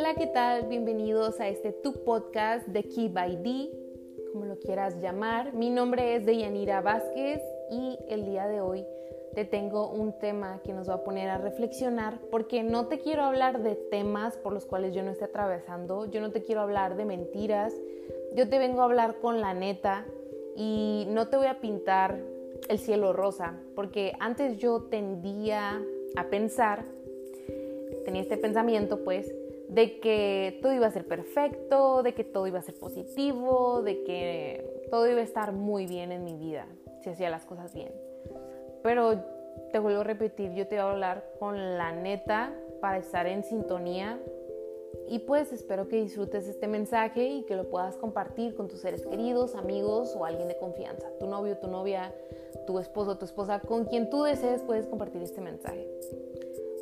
Hola, ¿qué tal? Bienvenidos a este tu podcast de Key by D, como lo quieras llamar. Mi nombre es Deyanira Vázquez y el día de hoy te tengo un tema que nos va a poner a reflexionar porque no te quiero hablar de temas por los cuales yo no esté atravesando, yo no te quiero hablar de mentiras, yo te vengo a hablar con la neta y no te voy a pintar el cielo rosa, porque antes yo tendía a pensar, tenía este pensamiento pues, de que todo iba a ser perfecto, de que todo iba a ser positivo, de que todo iba a estar muy bien en mi vida, si hacía las cosas bien. Pero te vuelvo a repetir, yo te voy a hablar con la neta para estar en sintonía y pues espero que disfrutes este mensaje y que lo puedas compartir con tus seres queridos, amigos o alguien de confianza, tu novio, tu novia, tu esposo, tu esposa, con quien tú desees puedes compartir este mensaje.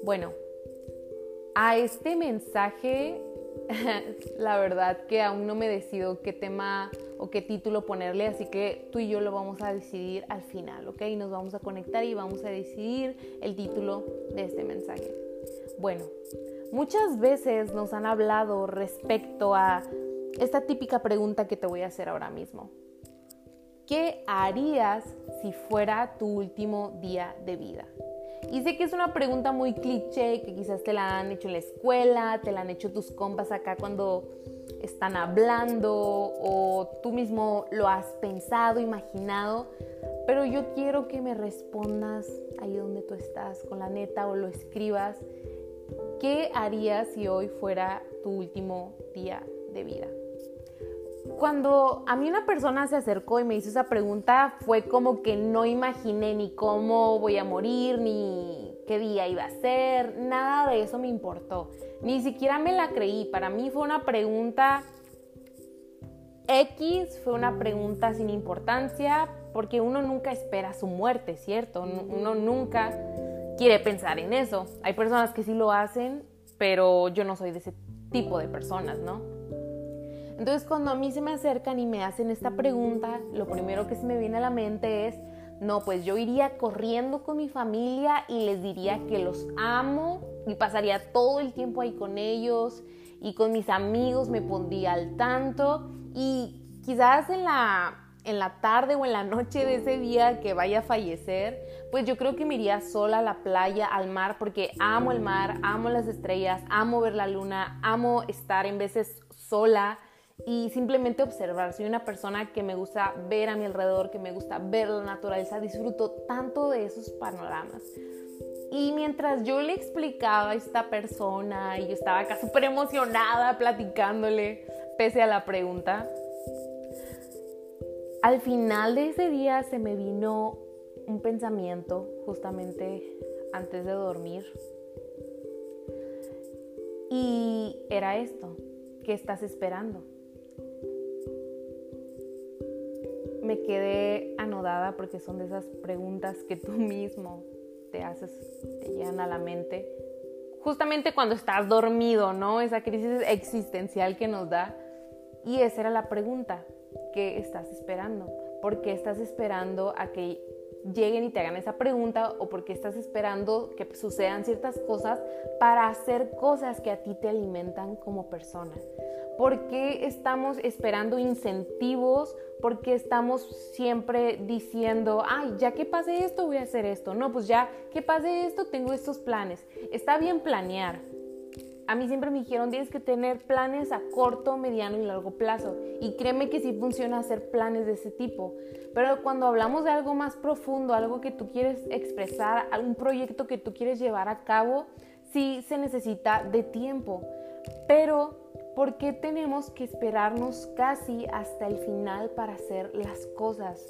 Bueno, a este mensaje, la verdad que aún no me decido qué tema o qué título ponerle, así que tú y yo lo vamos a decidir al final, ¿ok? Nos vamos a conectar y vamos a decidir el título de este mensaje. Bueno, muchas veces nos han hablado respecto a esta típica pregunta que te voy a hacer ahora mismo. ¿Qué harías si fuera tu último día de vida? Y sé que es una pregunta muy cliché, que quizás te la han hecho en la escuela, te la han hecho tus compas acá cuando están hablando o tú mismo lo has pensado, imaginado, pero yo quiero que me respondas ahí donde tú estás, con la neta o lo escribas. ¿Qué harías si hoy fuera tu último día de vida? Cuando a mí una persona se acercó y me hizo esa pregunta, fue como que no imaginé ni cómo voy a morir, ni qué día iba a ser, nada de eso me importó. Ni siquiera me la creí. Para mí fue una pregunta X, fue una pregunta sin importancia, porque uno nunca espera su muerte, ¿cierto? Uno nunca quiere pensar en eso. Hay personas que sí lo hacen, pero yo no soy de ese tipo de personas, ¿no? Entonces cuando a mí se me acercan y me hacen esta pregunta, lo primero que se me viene a la mente es, no, pues yo iría corriendo con mi familia y les diría que los amo y pasaría todo el tiempo ahí con ellos y con mis amigos me pondría al tanto. Y quizás en la en la tarde o en la noche de ese día que vaya a fallecer, pues yo creo que me iría sola a la playa, al mar, porque amo el mar, amo las estrellas, amo ver la luna, amo estar en veces sola y simplemente observar. Soy una persona que me gusta ver a mi alrededor, que me gusta ver la naturaleza, disfruto tanto de esos panoramas. Y mientras yo le explicaba a esta persona y yo estaba acá súper emocionada platicándole, pese a la pregunta, al final de ese día se me vino un pensamiento justamente antes de dormir. Y era esto, ¿qué estás esperando? Me quedé anodada porque son de esas preguntas que tú mismo te haces, te llegan a la mente. Justamente cuando estás dormido, ¿no? Esa crisis existencial que nos da. Y esa era la pregunta, ¿qué estás esperando? ¿Por qué estás esperando a que lleguen y te hagan esa pregunta o por qué estás esperando que sucedan ciertas cosas para hacer cosas que a ti te alimentan como persona? ¿Por qué estamos esperando incentivos? ¿Por qué estamos siempre diciendo, ay, ya que pase esto, voy a hacer esto? No, pues ya que pase esto, tengo estos planes. Está bien planear. A mí siempre me dijeron, tienes que tener planes a corto, mediano y largo plazo. Y créeme que sí funciona hacer planes de ese tipo. Pero cuando hablamos de algo más profundo, algo que tú quieres expresar, algún proyecto que tú quieres llevar a cabo, sí se necesita de tiempo. Pero ¿Por qué tenemos que esperarnos casi hasta el final para hacer las cosas?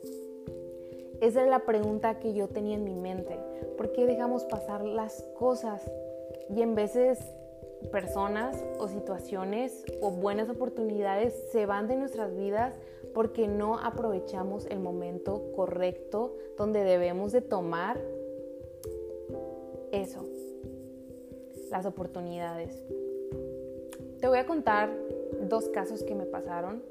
Esa es la pregunta que yo tenía en mi mente. ¿Por qué dejamos pasar las cosas? Y en veces personas o situaciones o buenas oportunidades se van de nuestras vidas porque no aprovechamos el momento correcto donde debemos de tomar eso, las oportunidades. Te voy a contar dos casos que me pasaron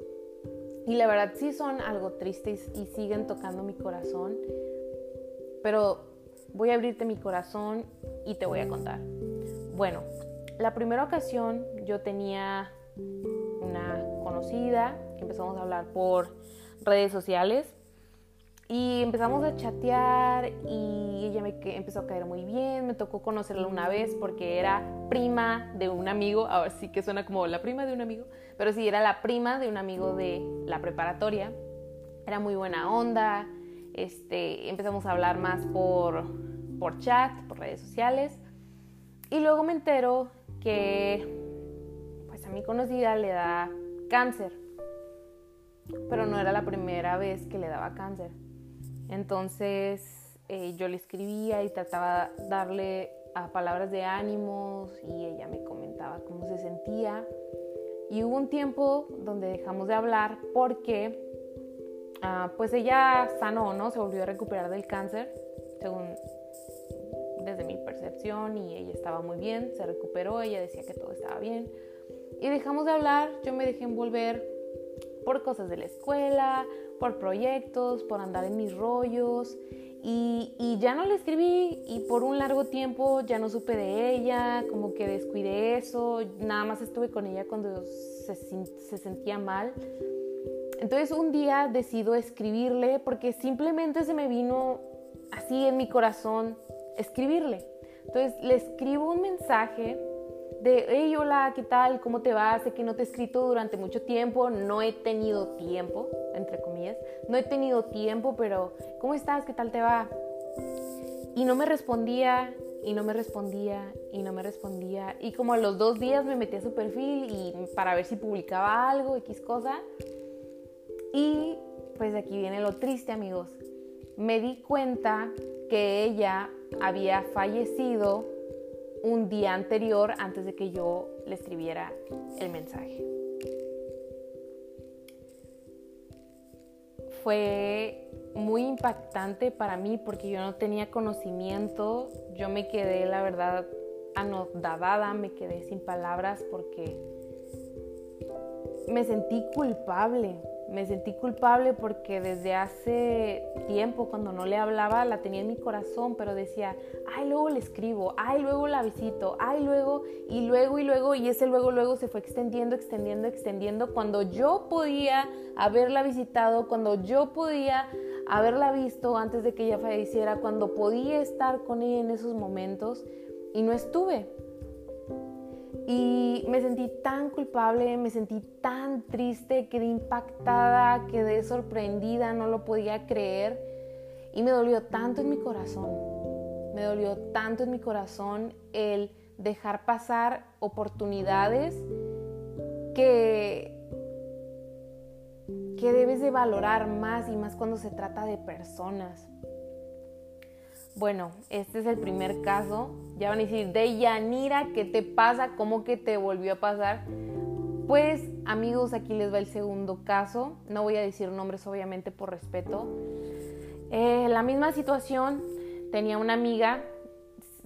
y la verdad sí son algo tristes y siguen tocando mi corazón, pero voy a abrirte mi corazón y te voy a contar. Bueno, la primera ocasión yo tenía una conocida que empezamos a hablar por redes sociales y empezamos a chatear y ella me empezó a caer muy bien, me tocó conocerla una vez porque era prima de un amigo, ahora sí que suena como la prima de un amigo, pero sí, era la prima de un amigo de la preparatoria, era muy buena onda, este, empezamos a hablar más por, por chat, por redes sociales y luego me entero que pues a mi conocida le da cáncer, pero no era la primera vez que le daba cáncer. Entonces eh, yo le escribía y trataba de darle palabras de ánimos y ella me comentaba cómo se sentía. Y hubo un tiempo donde dejamos de hablar porque ah, pues ella sanó, ¿no? Se volvió a recuperar del cáncer, según desde mi percepción y ella estaba muy bien, se recuperó, ella decía que todo estaba bien. Y dejamos de hablar, yo me dejé envolver por cosas de la escuela, por proyectos, por andar en mis rollos y, ya no le escribí y por un largo tiempo ya no supe de ella, como que descuidé eso, nada más estuve con ella cuando se, se sentía mal. Entonces un día decido escribirle porque simplemente se me vino así en mi corazón escribirle. Entonces le escribo un mensaje de, hey, hola, ¿qué tal? ¿Cómo te va? Sé que no te he escrito durante mucho tiempo, no he tenido tiempo, entre comillas, no he tenido tiempo, pero ¿cómo estás? ¿Qué tal te va? Y no me respondía, y no me respondía, y no me respondía. Y como a los dos días me metí a su perfil y para ver si publicaba algo, X cosa. Y pues aquí viene lo triste, amigos. Me di cuenta que ella había fallecido un día anterior antes de que yo le escribiera el mensaje. Fue muy impactante para mí porque yo no tenía conocimiento, yo me quedé la verdad anodadada, me quedé sin palabras porque me sentí culpable, me sentí culpable porque desde hace tiempo cuando no le hablaba la tenía en mi corazón, pero decía, ay, luego le escribo, ay, luego la visito, ay, luego, y luego, y luego, y ese luego, luego se fue extendiendo, extendiendo, extendiendo, cuando yo podía haberla visitado, cuando yo podía haberla visto antes de que ella falleciera, cuando podía estar con ella en esos momentos, y no estuve. Y me sentí tan culpable, me sentí tan triste, quedé impactada, quedé sorprendida, no lo podía creer. Y me dolió tanto en mi corazón, me dolió tanto en mi corazón el dejar pasar oportunidades que, que debes de valorar más y más cuando se trata de personas. Bueno, este es el primer caso. Ya van a decir, de Yanira, ¿qué te pasa? ¿Cómo que te volvió a pasar? Pues amigos, aquí les va el segundo caso. No voy a decir nombres obviamente por respeto. Eh, la misma situación, tenía una amiga.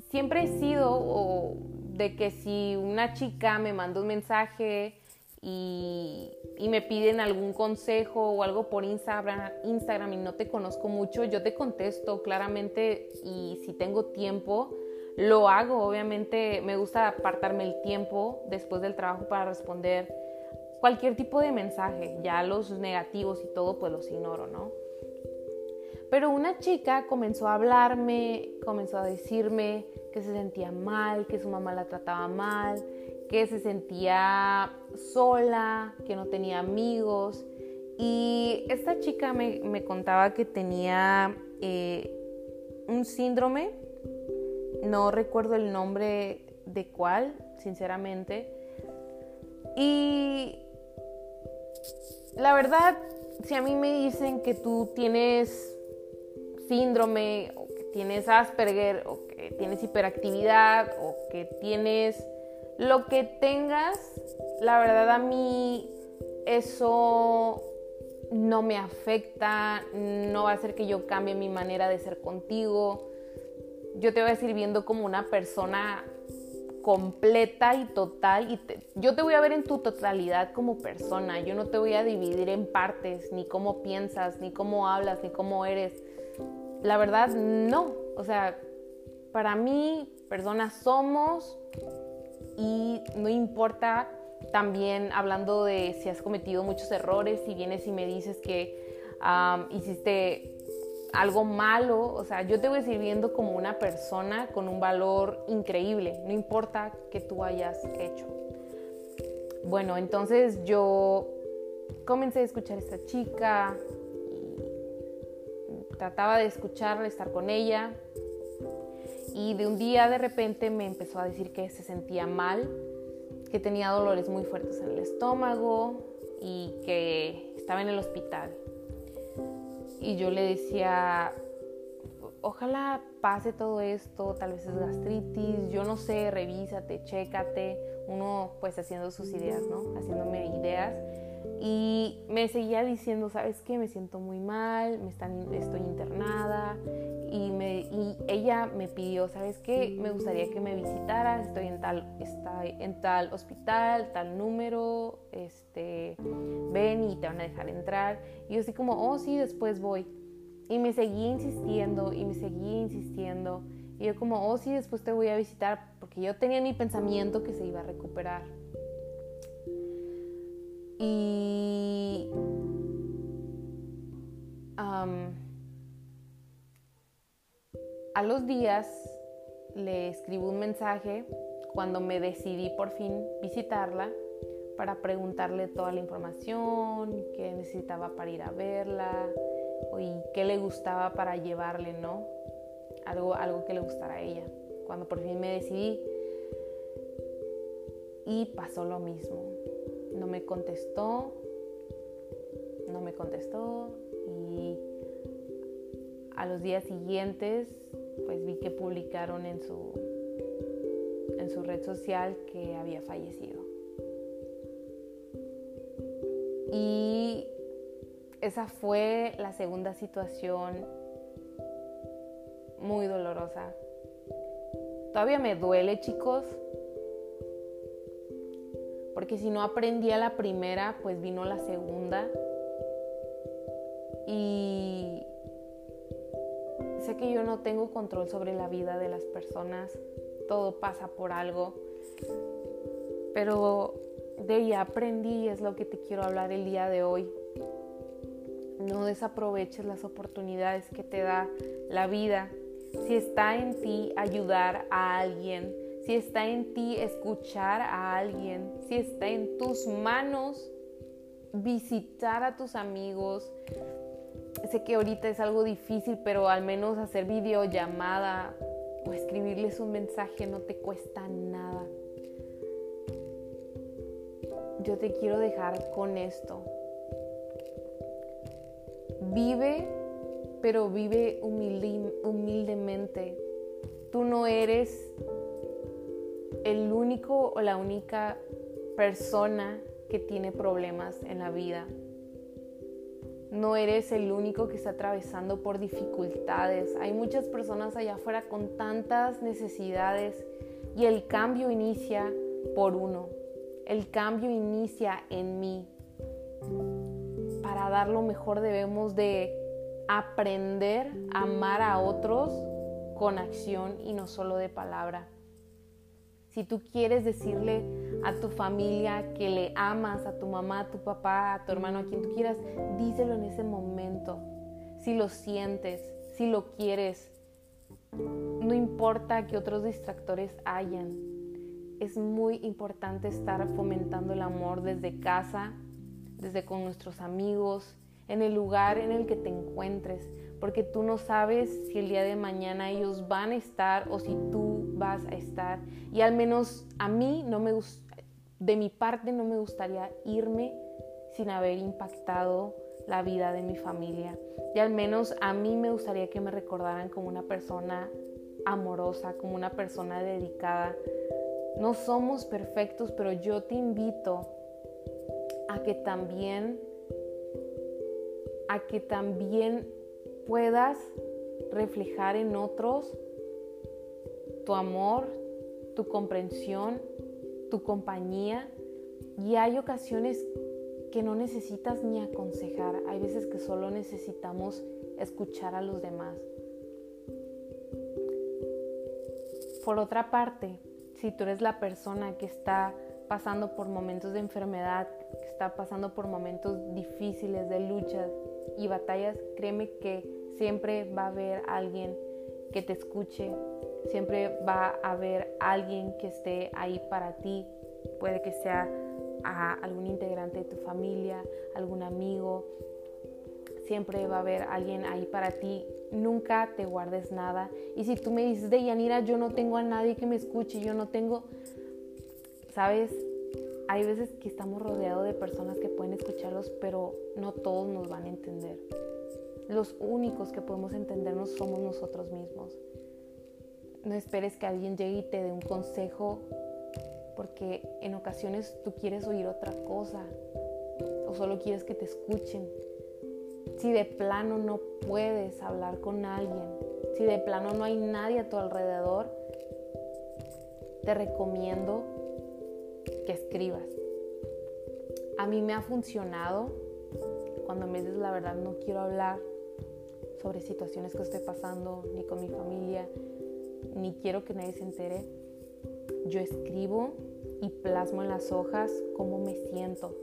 Siempre he sido de que si una chica me manda un mensaje y, me piden algún consejo o algo por Instagram, Instagram y no te conozco mucho, yo te contesto claramente y si tengo tiempo, lo hago. Obviamente me gusta apartarme el tiempo después del trabajo para responder cualquier tipo de mensaje. Ya los negativos y todo, pues los ignoro, ¿no? Pero una chica comenzó a hablarme, comenzó a decirme que se sentía mal, que su mamá la trataba mal, que se sentía sola, que no tenía amigos. Y esta chica me, contaba que tenía eh, un síndrome, no recuerdo el nombre de cuál, sinceramente. Y la verdad, si a mí me dicen que tú tienes síndrome o que tienes Asperger o que tienes hiperactividad o que tienes lo que tengas, la verdad a mí eso no me afecta, no va a hacer que yo cambie mi manera de ser contigo. Yo te voy a seguir viendo como una persona completa y total y yo te voy a ver en tu totalidad como persona. Yo no te voy a dividir en partes, ni cómo piensas, ni cómo hablas, ni cómo eres. La verdad, no. O sea, para mí, personas somos y no importa también hablando de si has cometido muchos errores, si vienes y me dices que hiciste algo malo, o sea, yo te voy a seguir viendo como una persona con un valor increíble, no importa que tú hayas hecho. Bueno, entonces yo comencé a escuchar a esta chica y trataba de escucharla, estar con ella. Y de un día de repente me empezó a decir que se sentía mal, que tenía dolores muy fuertes en el estómago y que estaba en el hospital. Y yo le decía, ojalá pase todo esto, tal vez es gastritis, yo no sé, revísate, chécate, uno pues haciendo sus ideas, ¿no? Haciéndome ideas. Y me seguía diciendo, ¿sabes qué? Me siento muy mal, me están, estoy internada. Y, me, y ella me pidió, ¿sabes qué? Me gustaría que me visitaras, estoy en tal, está en tal hospital, tal número, este, ven y te van a dejar entrar. Y yo así como, oh sí, después voy. Y me seguía insistiendo y me seguía insistiendo. Y yo como, oh sí, después te voy a visitar, porque yo tenía mi pensamiento que se iba a recuperar. Y a los días le escribo un mensaje cuando me decidí por fin visitarla para preguntarle toda la información, qué necesitaba para ir a verla y qué le gustaba para llevarle, ¿no? Algo, algo que le gustara a ella. Cuando por fin me decidí y pasó lo mismo no me contestó, no me contestó y a los días siguientes pues vi que publicaron en su, en su red social que había fallecido. Y esa fue la segunda situación muy dolorosa. Todavía me duele, chicos, porque si no aprendía la primera, pues vino la segunda. Y sé que yo no tengo control sobre la vida de las personas, todo pasa por algo, pero de ella aprendí y es lo que te quiero hablar el día de hoy. No desaproveches las oportunidades que te da la vida. Si está en ti ayudar a alguien, si está en ti escuchar a alguien, si está en tus manos visitar a tus amigos. Sé que ahorita es algo difícil, pero al menos hacer videollamada o escribirles un mensaje no te cuesta nada. Yo te quiero dejar con esto. Vive, pero vive humildemente. Tú no eres el único o la única persona que tiene problemas en la vida. No eres el único que está atravesando por dificultades. Hay muchas personas allá afuera con tantas necesidades y el cambio inicia por uno. El cambio inicia en mí. Para dar lo mejor debemos de aprender a amar a otros con acción y no solo de palabra. Si tú quieres decirle a tu familia que le amas, a tu mamá, a tu papá, a tu hermano, a quien tú quieras, díselo en ese momento. Si lo sientes, si lo quieres, no importa que otros distractores hayan. Es muy importante estar fomentando el amor desde casa, desde con nuestros amigos, en el lugar en el que te encuentres, porque tú no sabes si el día de mañana ellos van a estar o si tú vas a estar. Y al menos a mí no me de mi parte no me gustaría irme sin haber impactado la vida de mi familia. Y al menos a mí me gustaría que me recordaran como una persona amorosa, como una persona dedicada. No somos perfectos, pero yo te invito a que también a que también puedas reflejar en otros tu amor, tu comprensión, tu compañía. Y hay ocasiones que no necesitas ni aconsejar, hay veces que solo necesitamos escuchar a los demás. Por otra parte, si tú eres la persona que está pasando por momentos de enfermedad, que está pasando por momentos difíciles de luchas y batallas, créeme que siempre va a haber alguien que te escuche, siempre va a haber alguien que esté ahí para ti. Puede que sea algún integrante de tu familia, algún amigo. Siempre va a haber alguien ahí para ti. Nunca te guardes nada. Y si tú me dices de Yanira, yo no tengo a nadie que me escuche, yo no tengo, sabes, hay veces que estamos rodeados de personas que pueden escucharlos, pero no todos nos van a entender. Los únicos que podemos entendernos somos nosotros mismos. No esperes que alguien llegue y te dé un consejo porque en ocasiones tú quieres oír otra cosa o solo quieres que te escuchen. Si de plano no puedes hablar con alguien, si de plano no hay nadie a tu alrededor, te recomiendo que escribas. A mí me ha funcionado cuando me dices la verdad no quiero hablar sobre situaciones que estoy pasando ni con mi familia, ni quiero que nadie se entere. Yo escribo y plasmo en las hojas cómo me siento.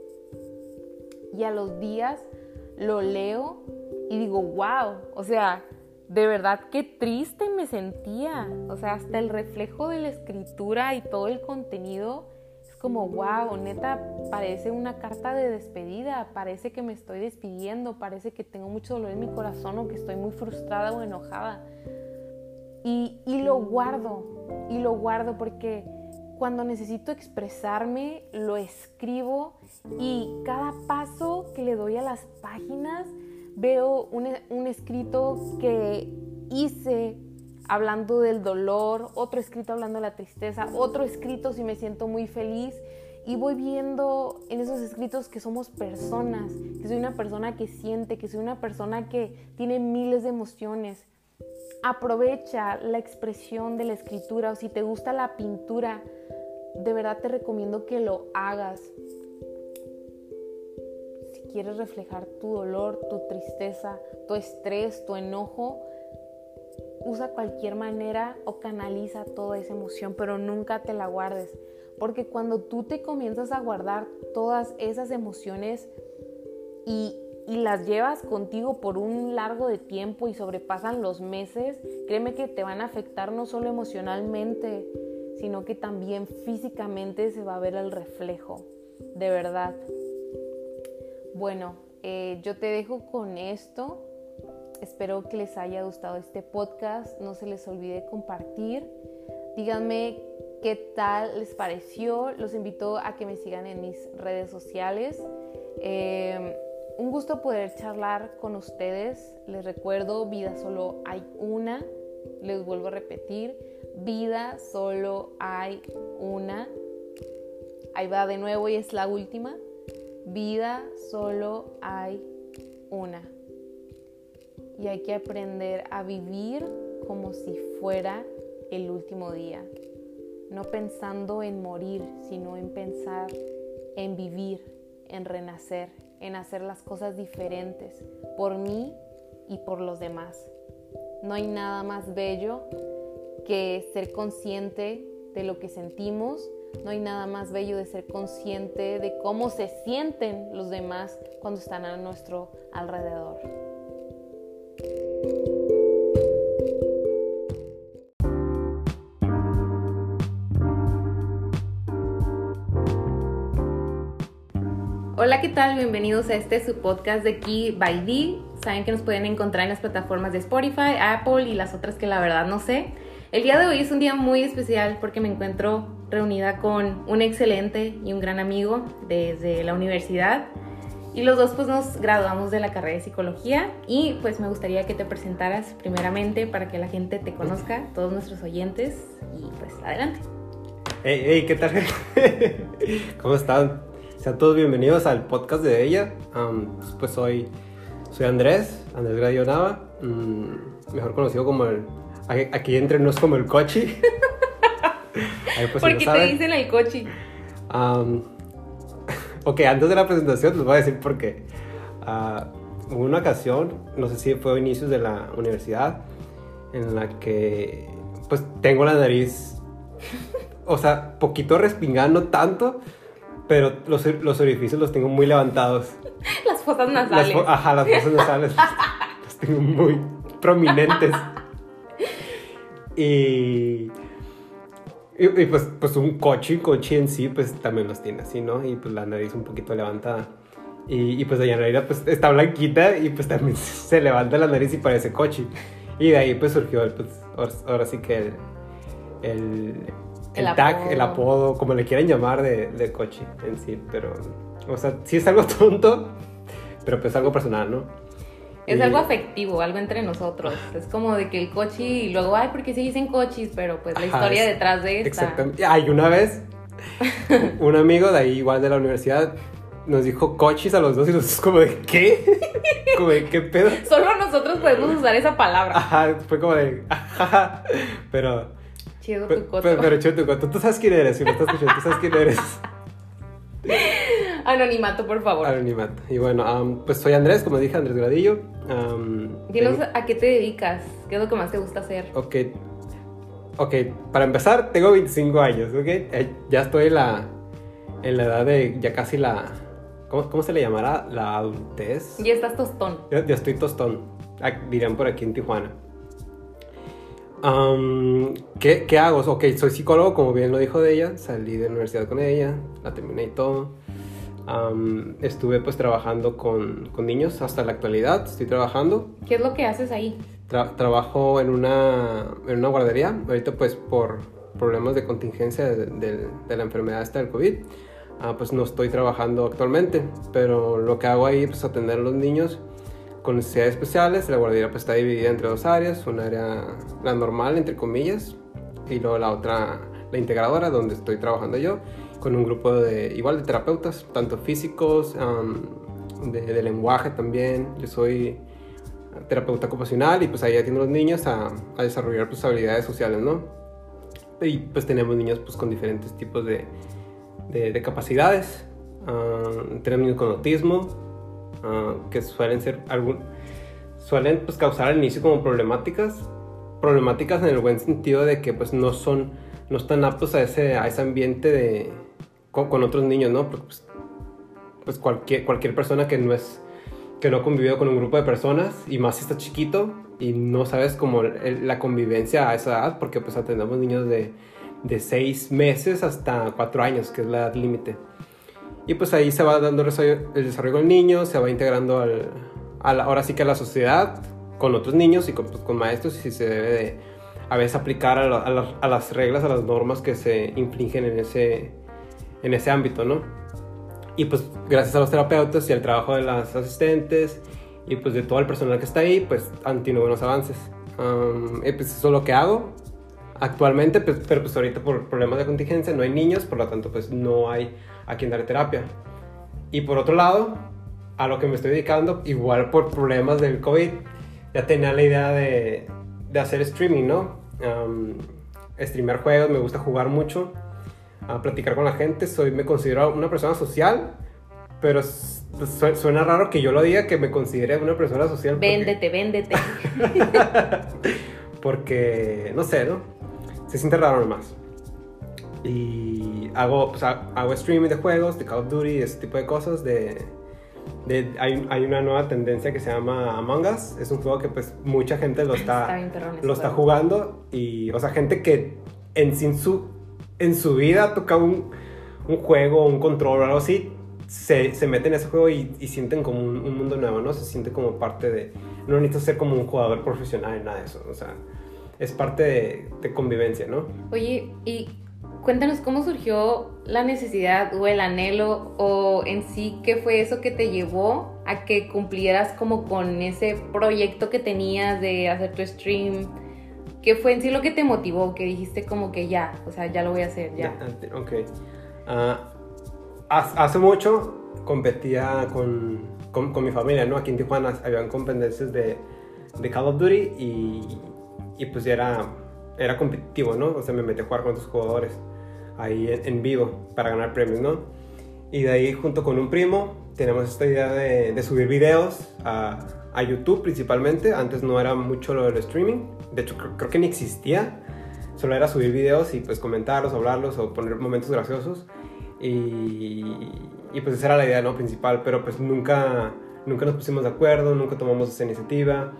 Y a los días lo leo y digo, wow, o sea, de verdad qué triste me sentía. O sea, hasta el reflejo de la escritura y todo el contenido es como, wow, neta, parece una carta de despedida, parece que me estoy despidiendo, parece que tengo mucho dolor en mi corazón o que estoy muy frustrada o enojada. Y, lo guardo, y lo guardo porque cuando necesito expresarme, lo escribo y cada paso que le doy a las páginas, veo un, escrito que hice hablando del dolor, otro escrito hablando de la tristeza, otro escrito si me siento muy feliz. Y voy viendo en esos escritos que somos personas, que soy una persona que siente, que soy una persona que tiene miles de emociones. Aprovecha la expresión de la escritura o si te gusta la pintura, de verdad te recomiendo que lo hagas. Si quieres reflejar tu dolor, tu tristeza, tu estrés, tu enojo, usa cualquier manera o canaliza toda esa emoción, pero nunca te la guardes. Porque cuando tú te comienzas a guardar todas esas emociones y, y, las llevas contigo por un largo de tiempo y sobrepasan los meses, créeme que te van a afectar no solo emocionalmente, sino que también físicamente se va a ver el reflejo, de verdad. Bueno, eh, yo te dejo con esto. Espero que les haya gustado este podcast. No se les olvide compartir. Díganme qué tal les pareció. Los invito a que me sigan en mis redes sociales. Eh, un gusto poder charlar con ustedes. Les recuerdo, vida solo hay una. Les vuelvo a repetir, vida solo hay una. Ahí va de nuevo y es la última. Vida solo hay una. Y hay que aprender a vivir como si fuera el último día. No pensando en morir, sino en pensar en vivir, en renacer, en hacer las cosas diferentes por mí y por los demás. No hay nada más bello que ser consciente de lo que sentimos. No hay nada más bello de ser consciente de cómo se sienten los demás cuando están a nuestro alrededor. ¿Qué tal? Bienvenidos a este su podcast de Key by D. Saben que nos pueden encontrar en las plataformas de Spotify, Apple y las otras que la verdad no sé. El día de hoy es un día muy especial porque me encuentro reunida con un excelente y un gran amigo desde la universidad y los dos pues nos graduamos de la carrera de psicología y pues me gustaría que te presentaras primeramente para que la gente te conozca, todos nuestros oyentes y pues adelante. Hey, hey, ¿qué tal? ¿Cómo están? Sean todos bienvenidos al podcast de ella. pues soy, soy Andrés, Andrés Gradio Nava, mm, mejor conocido como el Aquí entre nos como el cochi. pues, ¿Por qué te dicen el cochi? ok, antes de la presentación les voy a decir por qué. Uh, hubo una ocasión, no sé si fue a inicios de la universidad, en la que pues tengo la nariz, o sea, poquito respingando tanto, pero los, los orificios los tengo muy levantados. Las fosas nasales. ajá, las fosas nasales las tengo muy prominentes. Y, y, y pues, pues un coche, un coche en sí, pues también los tiene así, ¿no? Y pues la nariz un poquito levantada. Y, y pues Dayanara pues está blanquita y pues también se levanta la nariz y parece coche. Y de ahí pues surgió, el, pues, ahora, ahora sí que el, el, El el tag, apodo. el apodo, como le quieran llamar de, de coche en sí. Pero, o sea, sí es algo tonto, pero pues algo personal, ¿no? Es Y- algo afectivo, algo entre nosotros. Es como de que el cochi y luego, ay, porque se dicen cochis, pero pues la Ajá, historia es- detrás de esta. Exactamente. Ay, una vez, un amigo de ahí, igual de la universidad, nos dijo cochis a los dos y nosotros como de, ¿qué? como de, ¿qué pedo? Solo nosotros podemos usar esa palabra. Ajá, fue como de, ajá, pero... Chido Pero, tu coto. pero, pero chido tu coto. Tú sabes quién eres, si me estás escuchando, tú sabes quién eres. Anonimato, por favor. Anonimato. Y bueno, am, pues soy Andrés, como dije, Andrés Gradillo. Am, Dinos tengo- a qué te dedicas, qué es lo que más te gusta hacer. Ok. Ok, para empezar, tengo 25 años, ¿ok? Eh, Ya estoy en la, en la edad de, ya casi la, ¿cómo, cómo se le llamará? La adultez. Ya estás tostón. Ya, ya estoy tostón, dirían por aquí en Tijuana. Am, ¿qué, ¿Qué hago? Ok, soy psicólogo, como bien lo dijo de ella. Salí de la universidad con ella, la terminé y todo. Am, estuve pues trabajando con, con niños hasta la actualidad. Estoy trabajando. ¿Qué es lo que haces ahí? Tra- trabajo en una, en una guardería. Ahorita pues por problemas de contingencia de, de- de la enfermedad esta del COVID. ah, pues no estoy trabajando actualmente. Pero lo que hago ahí pues atender a los niños con necesidades especiales. La guardería pues está dividida entre dos áreas. Una área, la normal entre comillas. Y luego la otra, la integradora, donde estoy trabajando yo. Con un grupo de, igual de terapeutas, tanto físicos, de, lenguaje también. Yo soy terapeuta ocupacional y pues ahí atiendo a los niños a, desarrollar pues habilidades sociales, ¿no? Y pues tenemos niños pues con diferentes tipos de, de, de capacidades. Ah, tenemos niños con autismo, que suelen ser algún, suelen pues causar al inicio como problemáticas, problemáticas en el buen sentido de que pues no son, no están aptos a ese, a ese ambiente de, con, otros niños, ¿no? Porque, pues, pues cualquier, cualquier persona que no es que no ha convivido con un grupo de personas y más si estás chiquito y no sabes como el- la convivencia a esa edad porque pues atendemos niños de, de 6 meses hasta 4 años que es la edad límite y pues ahí se va dando el desarrollo del niño se va integrando al, a la- ahora sí que a la sociedad con otros niños y con, pues, con maestros y se debe de a veces aplicar a, la- a la- a las reglas a las normas que se infringen en ese en ese ámbito no y pues gracias a los terapeutas y al trabajo de las asistentes y pues de todo el personal que está ahí, pues han tenido buenos avances. Um, pues eso es lo que hago actualmente, pues, pero pues ahorita por problemas de contingencia no hay niños, por lo tanto pues no hay a quien dar terapia. Y por otro lado, a lo que me estoy dedicando, igual por problemas del COVID, ya tenía la idea de, de hacer streaming, ¿no? Um, streamear juegos, me gusta jugar mucho a platicar con la gente. Soy, me considero una persona social, pero s- su- suena raro que yo lo diga, que me considere una persona social. porque- Véndete, véndete. Porque, no sé, ¿no? Se siente raro nomás. Y hago, pues, ha- hago streaming de juegos, de Call of Duty, ese tipo de cosas. De, de- hay, hay una nueva tendencia que se llama Among Us. Es un juego que pues mucha gente lo Está está, lo está jugando. Y, o sea, gente que en, sí en su, en su vida ha tocado un, un juego, un control o algo así, se, se meten en ese juego y, y sienten como un, un mundo nuevo, ¿no? Se siente como parte de... No necesitas ser como un jugador profesional ni nada de eso, o sea, es parte de, de convivencia, ¿no? Oye, y cuéntanos cómo surgió la necesidad o el anhelo o en sí qué fue eso que te llevó a que cumplieras como con ese proyecto que tenías de hacer tu stream. ¿Qué fue en sí lo que te motivó? Que dijiste como que ya, o sea, ya lo voy a hacer, ya. Ok. Haz- hace mucho competía con, con, con mi familia, ¿no? Aquí en Tijuana habían competencias de, de Call of Duty y, y pues era, era competitivo, ¿no? O sea, me metí a jugar con otros jugadores ahí en, vivo para ganar premios, ¿no? Y de ahí junto con un primo tenemos esta idea de, subir videos a, a YouTube principalmente. Antes no era mucho lo del streaming. De hecho, creo, creo que ni existía. Solo era subir videos y pues comentarlos, hablarlos o poner momentos graciosos. Y, y pues esa era la idea ¿no? principal, pero pues nunca, nunca nos pusimos de acuerdo, nunca tomamos esa iniciativa.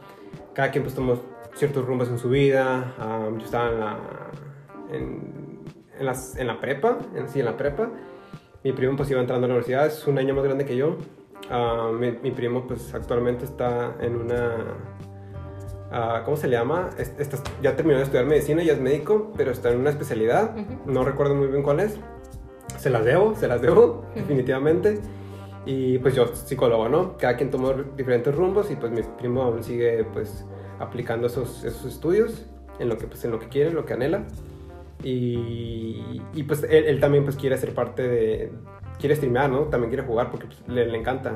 Cada quien pues tomó ciertos rumbos en su vida. Um, yo estaba en la, en, en, las, en la prepa, en, sí, en la prepa. Mi primo pues iba entrando a la universidad, es un año más grande que yo. Uh, mi, mi, primo pues actualmente está en una... Uh, ¿Cómo se le llama? Está, ya terminó de estudiar medicina, ya es médico, pero está en una especialidad. Uh -huh. No recuerdo muy bien cuál es. Se las debo, se las debo, -huh. definitivamente. Y pues yo, psicólogo, ¿no? Cada quien tomó diferentes rumbos y pues mi primo aún sigue pues aplicando esos, esos estudios en lo que pues en lo que quiere, lo que anhela. Y, y pues él, también pues quiere ser parte de... Quiere streamear, ¿no? También quiere jugar porque pues, le, encanta.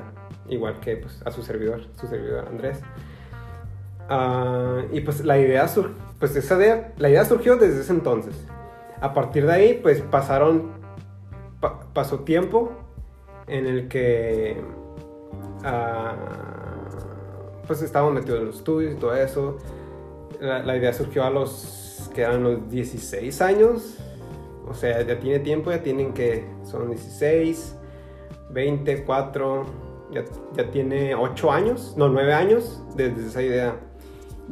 Igual que pues a su servidor, su servidor Andrés. Uh, y pues la idea, sur pues la idea surgió desde ese entonces. A partir de ahí pues pasaron, pa pasó tiempo en el que uh, pues estábamos metidos en los estudios y todo eso. La, la, idea surgió a los que eran los 16 años. O sea, ya tiene tiempo, ya tienen que son 16, 20, 4, ya, ya tiene 8 años, no, 9 años desde esa idea.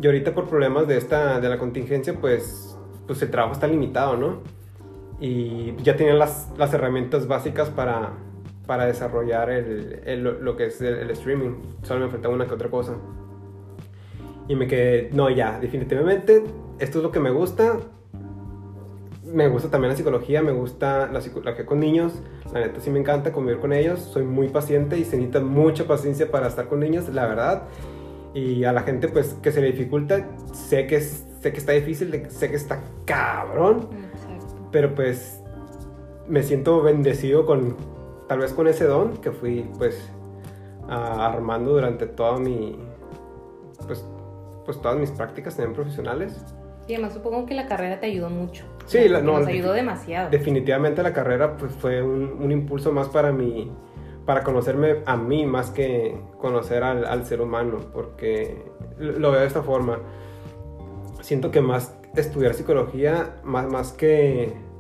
Y ahorita por problemas de, esta, de la contingencia, pues, pues el trabajo está limitado, ¿no? Y ya tienen las, las herramientas básicas para, para desarrollar el, el, lo que es el, el, streaming. Solo me faltaba una que otra cosa. Y me quedé, no, ya, definitivamente, esto es lo que me gusta. Me gusta también la psicología, me gusta la psicología con niños. La neta sí me encanta convivir con ellos. Soy muy paciente y se necesita mucha paciencia para estar con niños, la verdad. Y a la gente pues que se le dificulta, sé que, sé que está difícil, sé que está cabrón. Exacto. Pero pues me siento bendecido con, tal vez con ese don que fui pues armando durante toda mi, pues, pues todas mis prácticas también profesionales. Y además supongo que la carrera te ayudó mucho. Sí, la, no, nos ayudó demasiado. Definitivamente la carrera pues fue un, un impulso más para mi, para conocerme a mí más que conocer al, al, ser humano, porque lo veo de esta forma. Siento que más estudiar psicología, más, más que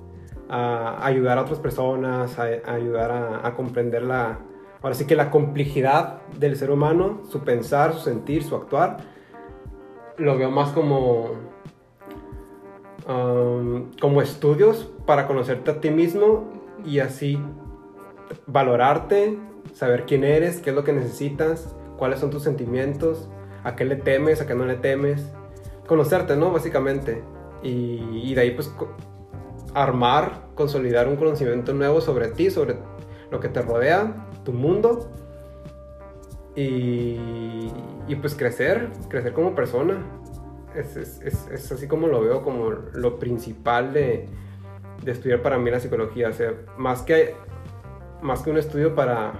a ayudar a otras personas, a, ayudar a, a, comprender la, ahora sí que la complejidad del ser humano, su pensar, su sentir, su actuar, lo veo más como, um, como estudios para conocerte a ti mismo y así valorarte, saber quién eres, qué es lo que necesitas, cuáles son tus sentimientos, a qué le temes, a qué no le temes. Conocerte, ¿no? Básicamente. Y, y de ahí pues armar, consolidar un conocimiento nuevo sobre ti, sobre lo que te rodea, tu mundo. Y, y pues crecer, crecer como persona. Es, es, es, es, así como lo veo como lo principal de, estudiar para mí la psicología. O sea, más que más que un estudio para,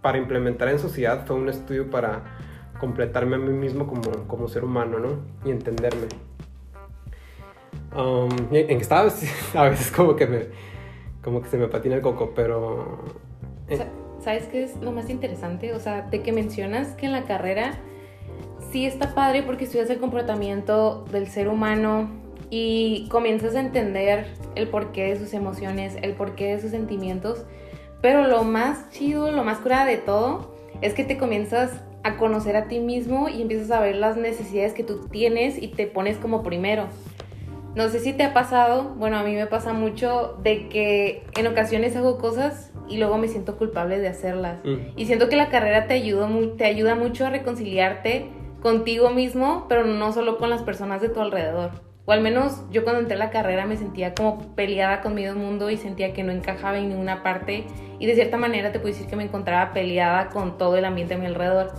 para implementar en sociedad, fue un estudio para completarme a mí mismo como, como ser humano, ¿no? Y entenderme. Um, en que estaba a veces como que, me, como que se me patina el coco, pero... Eh. ¿Sabes qué es lo más interesante? O sea, de que mencionas que en la carrera sí está padre porque estudias el comportamiento del ser humano y comienzas a entender el porqué de sus emociones, el porqué de sus sentimientos. Pero lo más chido, lo más cura de todo, es que te comienzas a conocer a ti mismo y empiezas a ver las necesidades que tú tienes y te pones como primero. No sé si te ha pasado, bueno, a mí me pasa mucho de que en ocasiones hago cosas y luego me siento culpable de hacerlas. Mm. Y siento que la carrera te ayuda, te ayuda mucho a reconciliarte contigo mismo, pero no solo con las personas de tu alrededor. O al menos yo cuando entré a la carrera me sentía como peleada con medio mundo y sentía que no encajaba en ninguna parte. Y de cierta manera te puedo decir que me encontraba peleada con todo el ambiente a mi alrededor.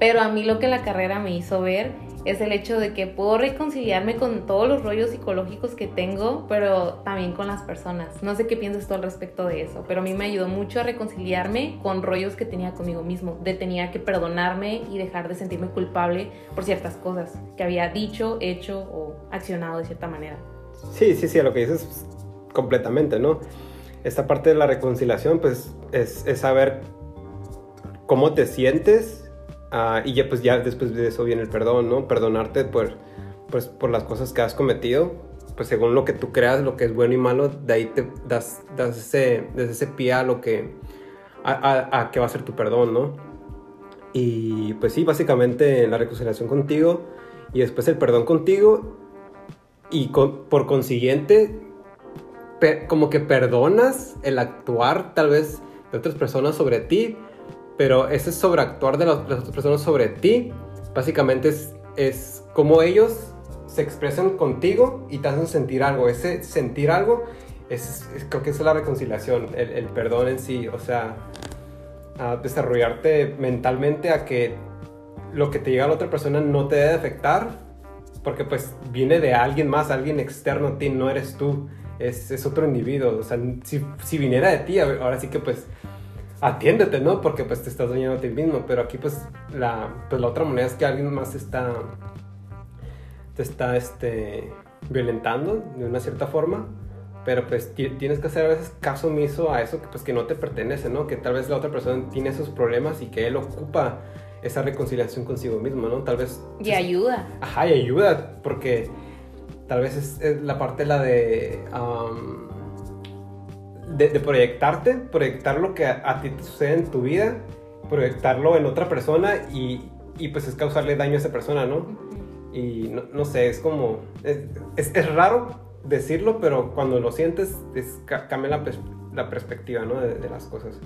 Pero a mí lo que la carrera me hizo ver es el hecho de que puedo reconciliarme con todos los rollos psicológicos que tengo, pero también con las personas. No sé qué piensas tú al respecto de eso, pero a mí me ayudó mucho a reconciliarme con rollos que tenía conmigo mismo, de tenía que perdonarme y dejar de sentirme culpable por ciertas cosas que había dicho, hecho o accionado de cierta manera. Sí, sí, sí, lo que dices completamente, ¿no? Esta parte de la reconciliación, pues, es, es saber cómo te sientes Uh, y ya pues ya después de eso viene el perdón, ¿no? Perdonarte por, pues, por las cosas que has cometido pues según lo que tú creas, lo que es bueno y malo, de ahí te das, das ese, desde ese pie a lo que, a, a, que va a ser tu perdón, ¿no? Y pues sí, básicamente la reconciliación contigo y después el perdón contigo y por consiguiente como que perdonas el actuar tal vez de otras personas sobre ti, pero ese sobreactuar de, las otras personas sobre ti, básicamente es, es como ellos se expresan contigo y te hacen sentir algo. Ese sentir algo, es, creo que es la reconciliación, el, perdón en sí, o sea, a desarrollarte mentalmente a que lo que te llega a la otra persona no te debe afectar, porque pues viene de alguien más, alguien externo a ti, no eres tú, es, es otro individuo, o sea, si, si, viniera de ti, ahora sí que pues atiéndete, ¿no? Porque pues te estás dañando a ti mismo, pero aquí pues la, pues la otra moneda es que alguien más está, te está este, violentando de una cierta forma, pero pues tienes que hacer a veces caso omiso a eso que pues que no te pertenece, ¿no? Que tal vez la otra persona tiene esos problemas y que él ocupa esa reconciliación consigo mismo, ¿no? Tal vez... Y ayuda. Ajá, y ayuda, porque tal vez es, la parte la de, de, proyectarte, proyectar lo que a, ti te sucede en tu vida, proyectarlo en otra persona y, y, pues es causarle daño a esa persona, ¿no? Y no, no sé, es como, es, es, raro decirlo, pero cuando lo sientes, es, cambia la, la perspectiva, ¿no? De, de las cosas.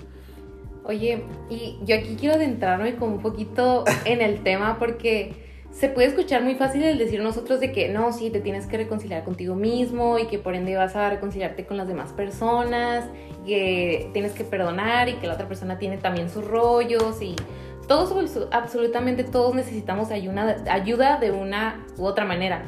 Oye, y yo aquí quiero adentrarme como un poquito en el tema porque se puede escuchar muy fácil el decir nosotros de que no, sí, te tienes que reconciliar contigo mismo y que por ende vas a reconciliarte con las demás personas, que tienes que perdonar y que la otra persona tiene también sus rollos y todos, absolutamente todos necesitamos ayuda, ayuda de una u otra manera.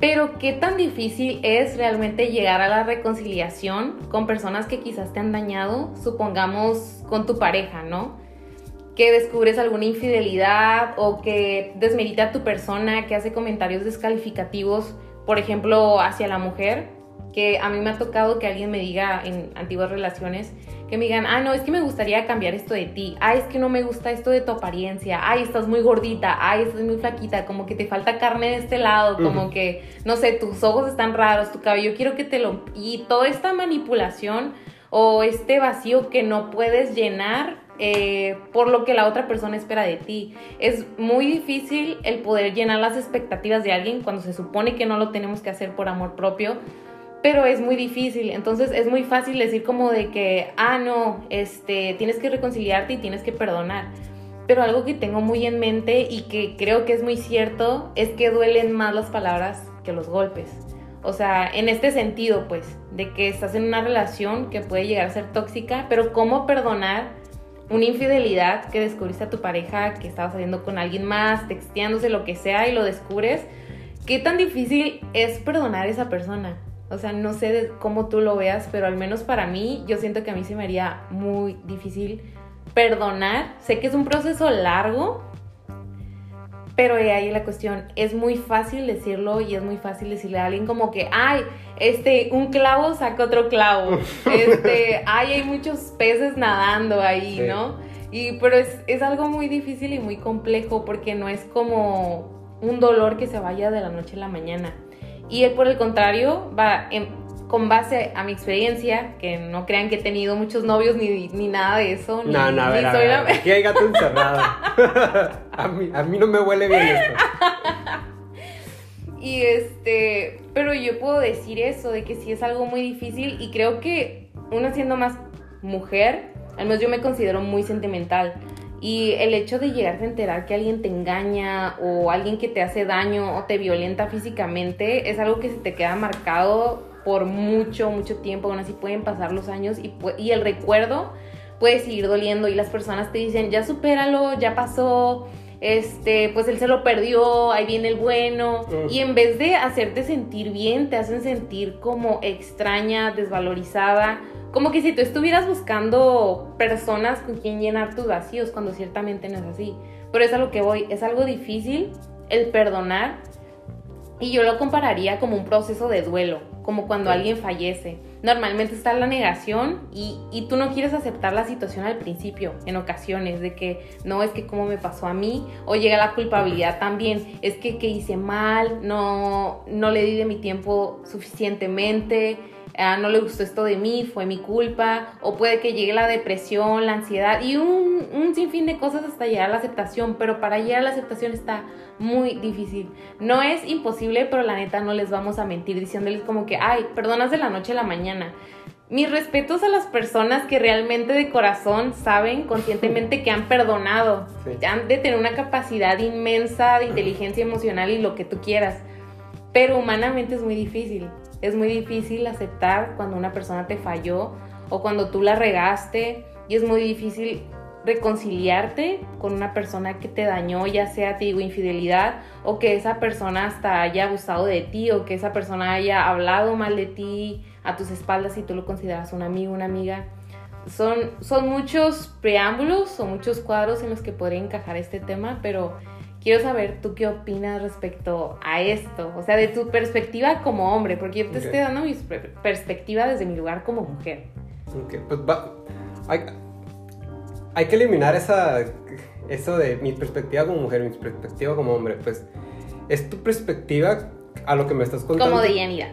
Pero qué tan difícil es realmente llegar a la reconciliación con personas que quizás te han dañado, supongamos con tu pareja, ¿no? Que descubres alguna infidelidad o que desmerita a tu persona, que hace comentarios descalificativos, por ejemplo, hacia la mujer, que a mí me ha tocado que alguien me diga en antiguas relaciones, que me digan, ah, no, es que me gustaría cambiar esto de ti, ah, es que no me gusta esto de tu apariencia, ay, estás muy gordita, ay, estás muy flaquita, como que te falta carne de este lado, como que, no sé, tus ojos están raros, tu cabello, quiero que te lo... Y toda esta manipulación o este vacío que no puedes llenar eh, por lo que la otra persona espera de ti. Es muy difícil el poder llenar las expectativas de alguien cuando se supone que no lo tenemos que hacer por amor propio, pero es muy difícil. Entonces es muy fácil decir como de que, ah, no, este, tienes que reconciliarte y tienes que perdonar. Pero algo que tengo muy en mente y que creo que es muy cierto es que duelen más las palabras que los golpes. O sea, en este sentido, pues, de que estás en una relación que puede llegar a ser tóxica, pero cómo perdonar una infidelidad que descubriste a tu pareja que estaba saliendo con alguien más, texteándose, lo que sea, y lo descubres, ¿qué tan difícil es perdonar a esa persona? O sea, no sé cómo tú lo veas, pero al menos para mí, yo siento que a mí se me haría muy difícil perdonar. Sé que es un proceso largo, pero ahí la cuestión, es muy fácil decirlo y es muy fácil decirle a alguien como que, ay, este, un clavo saca otro clavo. Este, ay, hay muchos peces nadando ahí, ¿no? Y, pero es, es algo muy difícil y muy complejo porque no es como un dolor que se vaya de la noche a la mañana. Y por el contrario, va, en, con base a mi experiencia, que no crean que he tenido muchos novios ni, ni nada de eso. Ni, no, no, a ver, soy Aquí hay gato encerrado. a, mí, a mí no me huele bien esto. y este, pero yo puedo decir eso, de que sí es algo muy difícil y creo que uno siendo más mujer, al menos yo me considero muy sentimental. Y el hecho de llegar a enterar que alguien te engaña o alguien que te hace daño o te violenta físicamente es algo que se te queda marcado por mucho, mucho tiempo, aún así pueden pasar los años y, y el recuerdo puede seguir doliendo y las personas te dicen, ya supéralo, ya pasó, este, pues él se lo perdió, ahí viene el bueno. Y en vez de hacerte sentir bien, te hacen sentir como extraña, desvalorizada, como que si tú estuvieras buscando personas con quien llenar tus vacíos, cuando ciertamente no es así. Pero es a lo que voy, es algo difícil el perdonar Y yo lo compararía como un proceso de duelo, como cuando alguien fallece. Normalmente está la negación y, y, tú no quieres aceptar la situación al principio, en ocasiones, de que no es que cómo me pasó a mí, o llega la culpabilidad también, es que, que hice mal, no, no le di de mi tiempo suficientemente, Ah, no le gustó esto de mí, fue mi culpa, o puede que llegue la depresión, la ansiedad y un, un sinfín de cosas hasta llegar a la aceptación, pero para llegar a la aceptación está muy difícil. No es imposible, pero la neta no les vamos a mentir diciéndoles como que, ay, perdonas de la noche a la mañana. Mis respetos a las personas que realmente de corazón saben conscientemente que han perdonado. Han de tener una capacidad inmensa de inteligencia emocional y lo que tú quieras. Pero humanamente es muy difícil. Es muy difícil aceptar cuando una persona te falló o cuando tú la regaste y es muy difícil reconciliarte con una persona que te dañó, ya sea, te digo, infidelidad o que esa persona hasta haya abusado de ti o que esa persona haya hablado mal de ti a tus espaldas y tú lo consideras un amigo, una amiga. Son, son muchos preámbulos o muchos cuadros en los que podría encajar este tema, pero quiero saber tú qué opinas respecto a esto, o sea, de tu perspectiva como hombre, porque yo te estoy dando mi perspectiva desde mi lugar como mujer. Ok, pues va, hay, que eliminar esa, eso de mi perspectiva como mujer, mi perspectiva como hombre, pues es tu perspectiva a lo que me estás contando. Como de Yanira.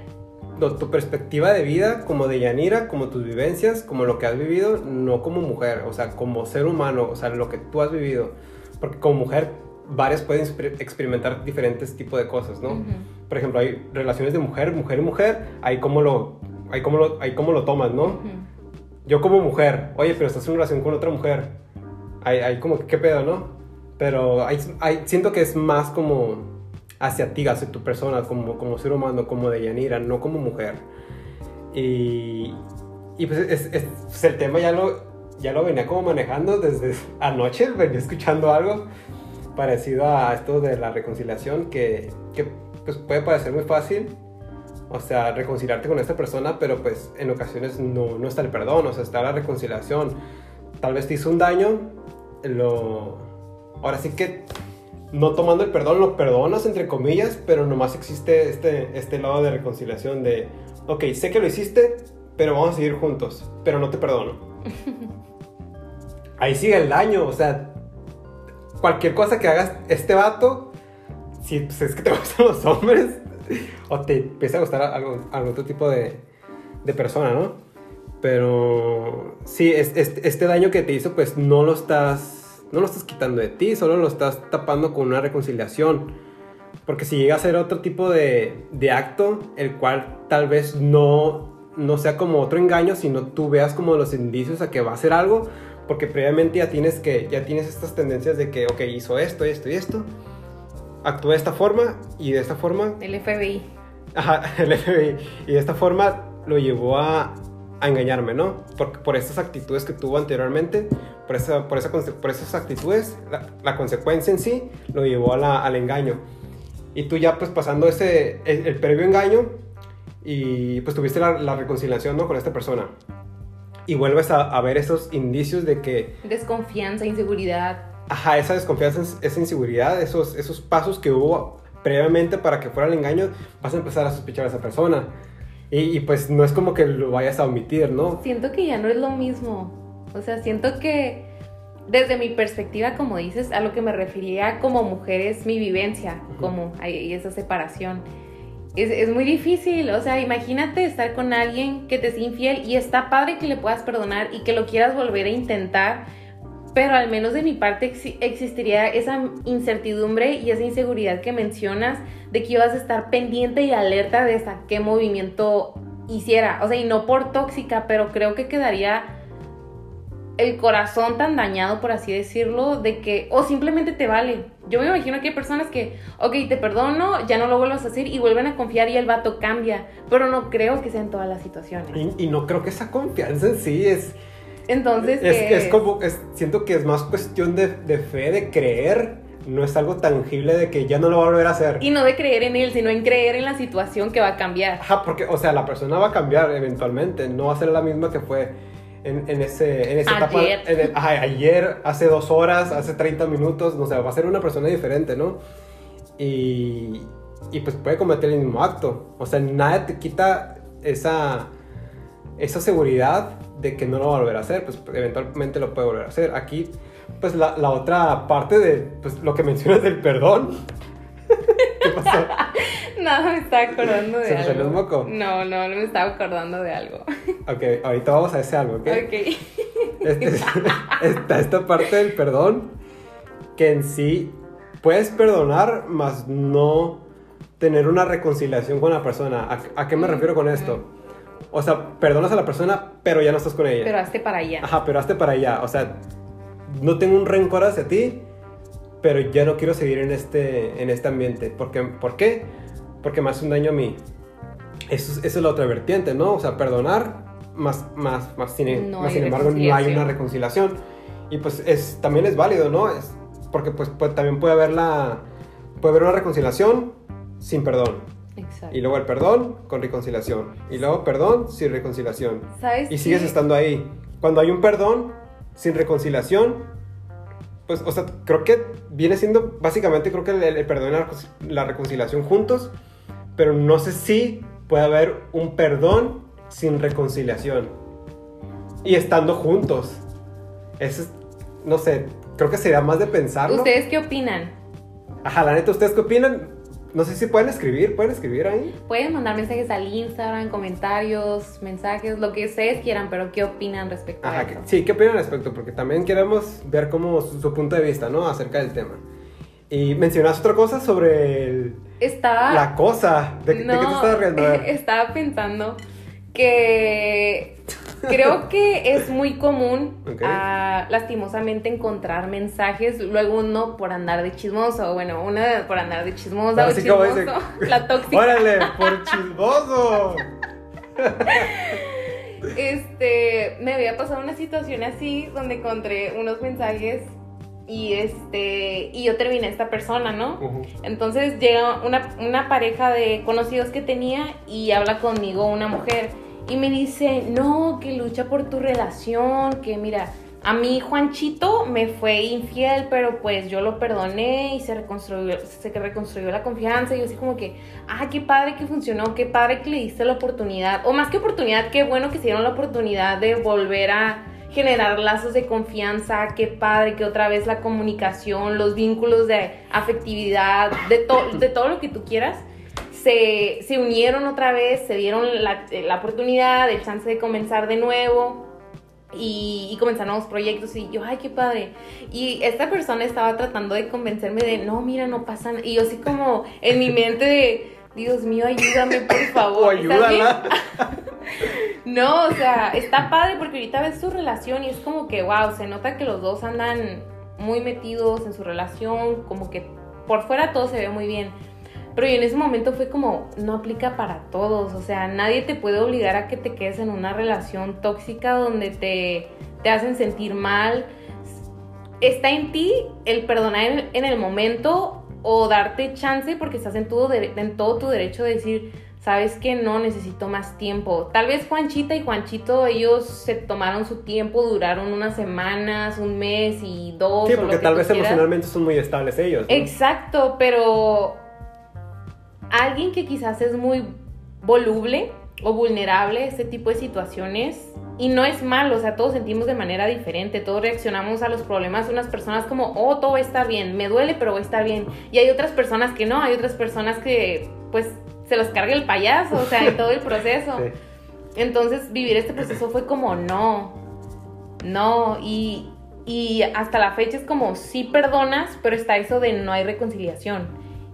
No, tu perspectiva de vida como de Yanira, como tus vivencias, como lo que has vivido, no como mujer, o sea, como ser humano, o sea, lo que tú has vivido. Porque como mujer varias pueden experimentar diferentes tipos de cosas, ¿no? Por ejemplo, hay relaciones de mujer, mujer y mujer, ahí cómo lo, ahí cómo lo, ahí cómo lo tomas, ¿no? Yo como mujer, oye, pero estás en una relación con otra mujer, ahí, ahí como, ¿qué pedo, no? Pero hay, siento que es más como hacia ti, hacia tu persona, como, como ser humano, como de Yanira, no como mujer. Y, y pues es, es, el tema ya lo, ya lo venía como manejando desde anoche, venía escuchando algo parecido a esto de la reconciliación, que, que pues puede parecer muy fácil, o sea, reconciliarte con esta persona, pero pues en ocasiones no, no está el perdón, o sea, está la reconciliación. Tal vez te hizo un daño, lo... Ahora sí que no tomando el perdón, lo perdonas entre comillas, pero nomás existe este, este lado de reconciliación de, ok, sé que lo hiciste, pero vamos a seguir juntos, pero no te perdono. Ahí sigue el daño, o sea, cualquier cosa que hagas este vato, si pues, es que te gustan los hombres, o te empieza a gustar algo, algún otro tipo de, de, persona, ¿no? Pero sí, es, este daño que te hizo, pues no lo estás, no lo estás quitando de ti, solo lo estás tapando con una reconciliación. Porque si llega a ser otro tipo de, de acto, el cual tal vez no, no sea como otro engaño, sino tú veas como los indicios a que va a ser algo, porque previamente ya tienes que ya tienes estas tendencias de que ok hizo esto esto y esto. Actuó de esta forma y de esta forma el FBI ajá el FBI y de esta forma lo llevó a, a engañarme no por, por estas actitudes que tuvo anteriormente por esa por esa por esas actitudes la, consecuencia en sí lo llevó a la, al engaño. Y tú ya pues pasando ese el, previo engaño y pues tuviste la, la reconciliación no con esta persona y vuelves a, ver esos indicios de que... Desconfianza, inseguridad. Ajá, esa desconfianza, esa inseguridad, esos, esos pasos que hubo previamente para que fuera el engaño, vas a empezar a sospechar a esa persona. Y, pues no es como que lo vayas a omitir, ¿no? Siento que ya no es lo mismo. O sea, siento que desde mi perspectiva, como dices, a lo que me refería como mujer es mi vivencia, como hay esa separación es, muy difícil. O sea, imagínate estar con alguien que te es infiel y está padre que le puedas perdonar y que lo quieras volver a intentar, pero al menos de mi parte existiría esa incertidumbre y esa inseguridad que mencionas de que ibas a estar pendiente y alerta de hasta qué movimiento hiciera. O sea, y no por tóxica, pero creo que quedaría el corazón tan dañado, por así decirlo, de que, o simplemente te vale. Yo me imagino que hay personas que, ok, te perdono, ya no lo vuelvas a hacer y vuelven a confiar y el vato cambia, pero no creo que sea en todas las situaciones. Y, no creo que esa confianza en sí es... Entonces, es, es, como, siento que es más cuestión de, de fe, de creer no es algo tangible de que ya no lo va a volver a hacer. Y no de creer en él, sino en creer en la situación que va a cambiar. Ajá, porque, o sea, la persona va a cambiar eventualmente, no va a ser la misma que fue en, en, ese, en esa ayer. etapa. ayer, hace dos horas, hace 30 minutos, no sé, va a ser una persona diferente, ¿no? Y, y pues puede cometer el mismo acto. O sea, nada te quita esa, esa seguridad de que no lo va a volver a hacer, pues eventualmente lo puede volver a hacer. Aquí, pues la, la otra parte de pues, lo que mencionas del perdón. ¿Qué pasó? No, me estaba acordando de ¿Se algo. un moco? No, no, no me estaba acordando de algo. Ok, ahorita vamos a ese algo, ¿ok? Ok. Este- está esta parte del perdón que en sí puedes perdonar, mas no tener una reconciliación con la persona. ¿A, a qué me refiero con esto? O sea, perdonas a la persona, pero ya no estás con ella. Pero hazte para allá. Ajá, pero hazte para allá. O sea, no tengo un rencor hacia ti, pero ya no quiero seguir en este, en este ambiente. ¿Por qué? ¿Por qué? Porque me hace un daño a mí. Eso, es- esa es la otra vertiente, ¿no? O sea, perdonar, más, más, más sin, No más sin embargo no hay una reconciliación. Y pues es, también es válido, ¿no? Es, porque pues, puede- también puede haber, la, puede haber una reconciliación sin perdón. Exacto. Y luego el perdón con reconciliación. Y luego perdón sin reconciliación. ¿Sabes Y sigues qué? estando ahí. Cuando hay un perdón sin reconciliación, pues, o sea, creo que viene siendo, básicamente, creo que el, el perdón y la, recon- la reconciliación juntos, pero no sé si puede haber un perdón sin reconciliación. Y estando juntos. Eso es, no sé, creo que sería más de pensarlo. ¿Ustedes qué opinan? Ajá, la neta, ¿ustedes qué opinan? No sé si pueden escribir, pueden escribir ahí. Pueden mandar mensajes al Instagram, comentarios, mensajes, lo que ustedes quieran, pero ¿qué opinan respecto a Ajá, esto? que- sí, ¿qué opinan respecto? Porque también queremos ver como su, su punto de vista, ¿no? Acerca del tema. Y mencionaste otra cosa sobre el- Estaba... la cosa. ¿De, de qué te estás riendo? Estaba pensando que creo que es muy común, Ok. ah, lastimosamente, encontrar mensajes, luego uno por andar de chismoso, bueno, una por andar de chismosa o Así como chismoso, la tóxica. ¡Órale! ¡Por chismoso! Este, me había pasado una situación así donde encontré unos mensajes y este, y yo terminé esta persona, ¿no? Entonces llega una, una pareja de conocidos que tenía y habla conmigo una mujer y me dice, no, que lucha por tu relación, que mira, a mí Juanchito me fue infiel, pero pues yo lo perdoné y se reconstruyó, se reconstruyó la confianza y yo así como que, ah, qué padre que funcionó, qué padre que le diste la oportunidad, o más que oportunidad, qué bueno que se dieron la oportunidad de volver a generar lazos de confianza, qué padre que otra vez la comunicación, los vínculos de afectividad, de, to- de todo lo que tú quieras, se, se unieron otra vez, se dieron la, la oportunidad, el chance de comenzar de nuevo y, y comenzar nuevos proyectos y yo, ay, qué padre. Y esta persona estaba tratando de convencerme de, no, mira, no pasa nada. Y yo así como en mi mente de, Dios mío, ayúdame, por O favor. ¿Estás bien? ayúdala. No, o sea, está padre porque ahorita ves su relación y es como que, wow, se nota que los dos andan muy metidos en su relación, como que por fuera todo se ve muy bien. Pero yo en ese momento fue como, no aplica para todos, o sea, nadie te puede obligar a que te quedes en una relación tóxica donde te, te hacen sentir mal. Está en ti el perdonar en, en el momento o darte chance porque estás en, dere- en todo tu derecho de decir, sabes que no necesito más tiempo. Tal vez Juanchita y Juanchito, ellos se tomaron su tiempo, duraron unas semanas, un mes y dos. Sí, porque que tal vez quieras. emocionalmente son muy estables ellos. ¿no? Exacto, pero alguien que quizás es muy voluble o vulnerable a este tipo de situaciones. Y no es malo, o sea, todos sentimos de manera diferente, todos reaccionamos a los problemas. Unas personas como, oh, todo estar bien, me duele, pero estar bien. Y hay otras personas que no, hay otras personas que, pues, se los carga el payaso, o sea, en todo el proceso. Sí. Entonces, vivir este proceso fue como, no, no, y, y hasta la fecha es como, sí perdonas, pero está eso de no hay reconciliación.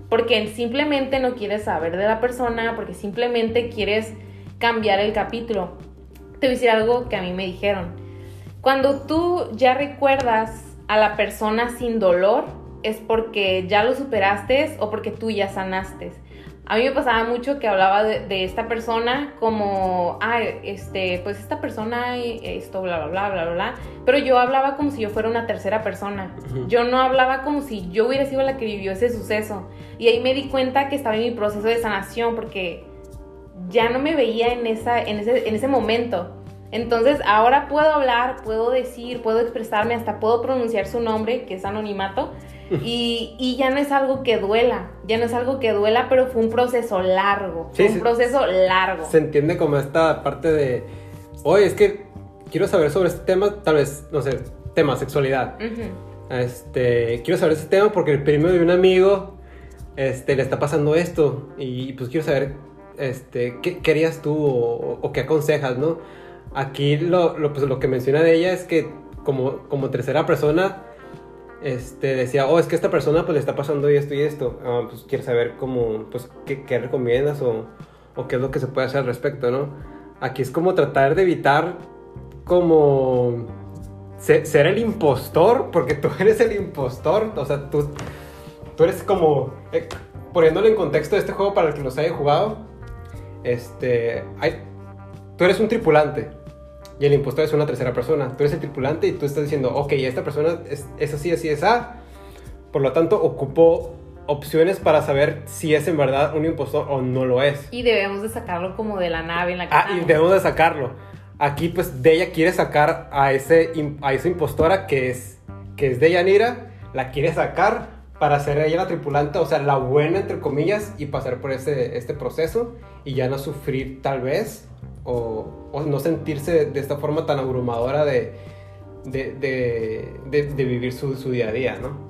Porque simplemente no quieres saber de la persona, porque simplemente quieres cambiar el capítulo. Te voy a decir algo que a mí me dijeron. Cuando tú ya recuerdas a la persona sin dolor, es porque ya lo superaste o porque tú ya sanaste. A mí me pasaba mucho que hablaba de, de esta persona como, ay, este, pues esta persona, esto, bla, bla, bla, bla, bla. Pero yo hablaba como si yo fuera una tercera persona. Yo no hablaba como si yo hubiera sido la que vivió ese suceso. Y ahí me di cuenta que estaba en mi proceso de sanación porque ya no me veía en, esa, en, ese, en ese momento. Entonces ahora puedo hablar, puedo decir, puedo expresarme, hasta puedo pronunciar su nombre, que es anonimato. y, y, ya no es algo que duela, ya no es algo que duela, pero fue un proceso largo, fue un proceso largo. Se entiende como esta parte de, oye, es que quiero saber sobre este tema, tal vez, no sé, tema, sexualidad. Este, quiero saber ese tema porque el primo de un amigo este, le está pasando esto y pues quiero saber este, qué querías tú o, qué aconsejas, ¿no? Aquí lo, lo, pues, lo que menciona de ella es que como, como tercera persona este, decía, oh, es que esta persona pues le está pasando esto y esto, ah, pues quiere saber cómo, pues qué, qué recomiendas o, o, qué es lo que se puede hacer al respecto, ¿no? Aquí es como tratar de evitar como ser, el impostor, porque tú eres el impostor, o sea, tú, tú eres como, eh, poniéndolo en contexto de este juego para el que los haya jugado, este, hay, tú eres un tripulante y el impostor es una tercera persona. Tú eres el tripulante y tú estás diciendo, ok, esta persona es, es así, así, es A. Por lo tanto, ocupo opciones para saber si es en verdad un impostor o no lo es. Y debemos de sacarlo como de la nave en la que Ah, y debemos de sacarlo. Aquí, pues, Deya quiere sacar a, ese, a esa impostora que es, que es Deyanira, la quiere sacar para ser ella la tripulante, o sea, la buena, entre comillas, y pasar por ese, este proceso y ya no sufrir, tal vez, o, o no sentirse de esta forma tan abrumadora de, de, de, de vivir su, su día a día, ¿no?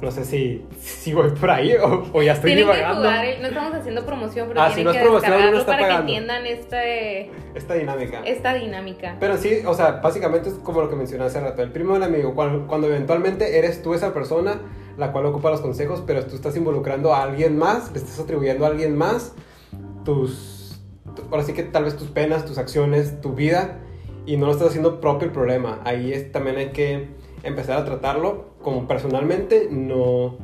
No sé si, si voy por ahí o, ya estoy tienen Que jugar, no estamos haciendo promoción, pero ah, tienen si no que descargarlo para que entiendan este, esta dinámica. Esta dinámica. Pero sí, o sea, básicamente es como lo que mencioné hace rato. El primo del amigo, cuando, cuando eventualmente eres tú esa persona la cual ocupa los consejos, pero tú estás involucrando a alguien más, le estás atribuyendo a alguien más tus, ahora sí que tal vez tus penas, tus acciones, tu vida, y no lo estás haciendo propio el problema. Ahí es, también hay que empezar a tratarlo como personalmente, no,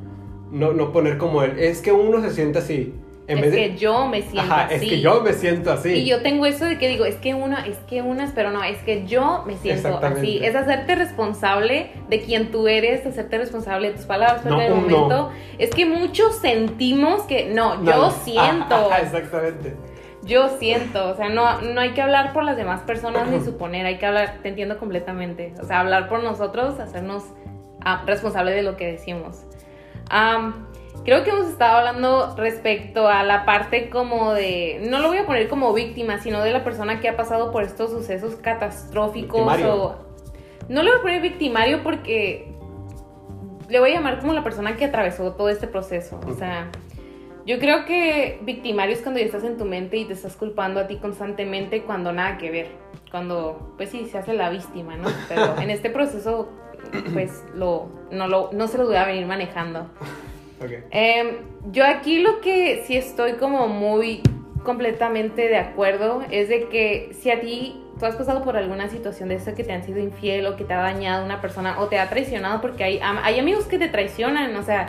no, no poner como él. Es que uno se siente así. En es que yo me siento así. Es que yo me siento así. Y yo tengo eso de que digo, es que una, es que unas, pero no, es que yo me siento así. Es hacerte responsable de quien tú eres, hacerte responsable de tus palabras. Pero en el momento, es que muchos sentimos que, no, yo siento. exactamente. Yo siento, o sea, no, no hay que hablar por las demás personas ni suponer, hay que hablar, te entiendo completamente. O sea, hablar por nosotros, hacernos ah, responsables de lo que decimos. Creo que hemos estado hablando respecto a la parte como de, no lo voy a poner como víctima, sino de la persona que ha pasado por estos sucesos catastróficos o... No lo voy a poner victimario porque le voy a llamar como la persona que atravesó todo este proceso. O sea, yo creo que victimario es cuando ya estás en tu mente y te estás culpando a ti constantemente cuando nada que ver. Cuando, pues sí, se hace la víctima, ¿no? Pero en este proceso, pues lo, no, lo, no se lo voy a venir manejando. Okay. Em, yo aquí lo que sí estoy como muy completamente de acuerdo es de que si a ti tú has pasado por alguna situación de eso que te han sido infiel o que te ha dañado una persona o te ha traicionado porque hay, hay amigos que te traicionan, o sea,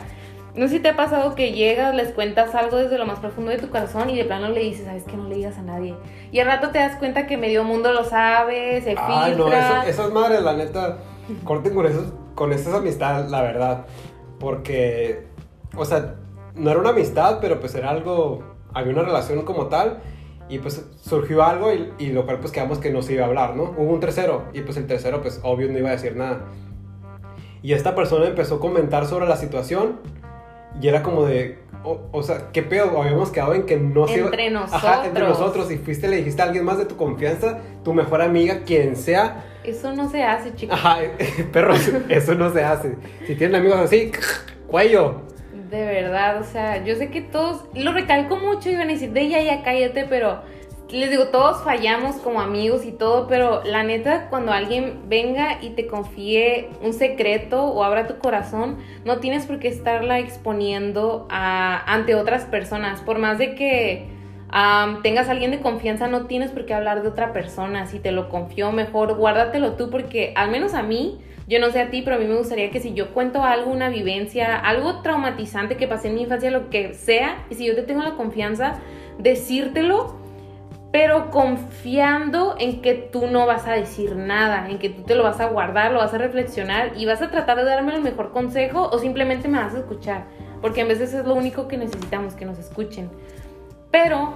no sé si te ha pasado que llegas, les cuentas algo desde lo más profundo de tu corazón y de plano le dices, sabes que no le digas a nadie. Y al rato te das cuenta que medio mundo lo sabe, se Ay, filtra. no, esas madres, la neta, corten con, esos, con esas amistades, la verdad. Porque, o sea, no era una amistad, pero pues era algo, había una relación como tal. Y pues surgió algo y, y lo cual pues quedamos que no se iba a hablar, ¿no? Hubo un tercero y pues el tercero pues obvio no iba a decir nada. Y esta persona empezó a comentar sobre la situación y era como de, o, sea, ¿qué pedo? Habíamos quedado en que no se Entre nosotros. Ajá, entre nosotros. Y fuiste, le dijiste a alguien más de tu confianza, tu mejor amiga, quien sea. Eso no se hace, chicos. Ajá, perro, eso no se hace. Si tienen amigos así, cuello. De verdad, o sea, yo sé que todos, lo recalco mucho y van a decir, de ya, ya, cállate, pero les digo, todos fallamos como amigos y todo, pero la neta, cuando alguien venga y te confíe un secreto o abra tu corazón, no tienes por qué estarla exponiendo ante otras personas. Por más de que tengas a alguien de confianza, no tienes por qué hablar de otra persona. Si te lo confió, mejor guárdatelo tú, porque al menos a mí, yo no sé a ti, pero a mí me gustaría que si yo cuento algo, una vivencia, algo traumatizante que pasé en mi infancia, lo que sea, y si yo te tengo la confianza, decírtelo pero confiando en que tú no vas a decir nada, en que tú te lo vas a guardar, lo vas a reflexionar y vas a tratar de darme el mejor consejo o simplemente me vas a escuchar, porque a veces es lo único que necesitamos, que nos escuchen. Pero,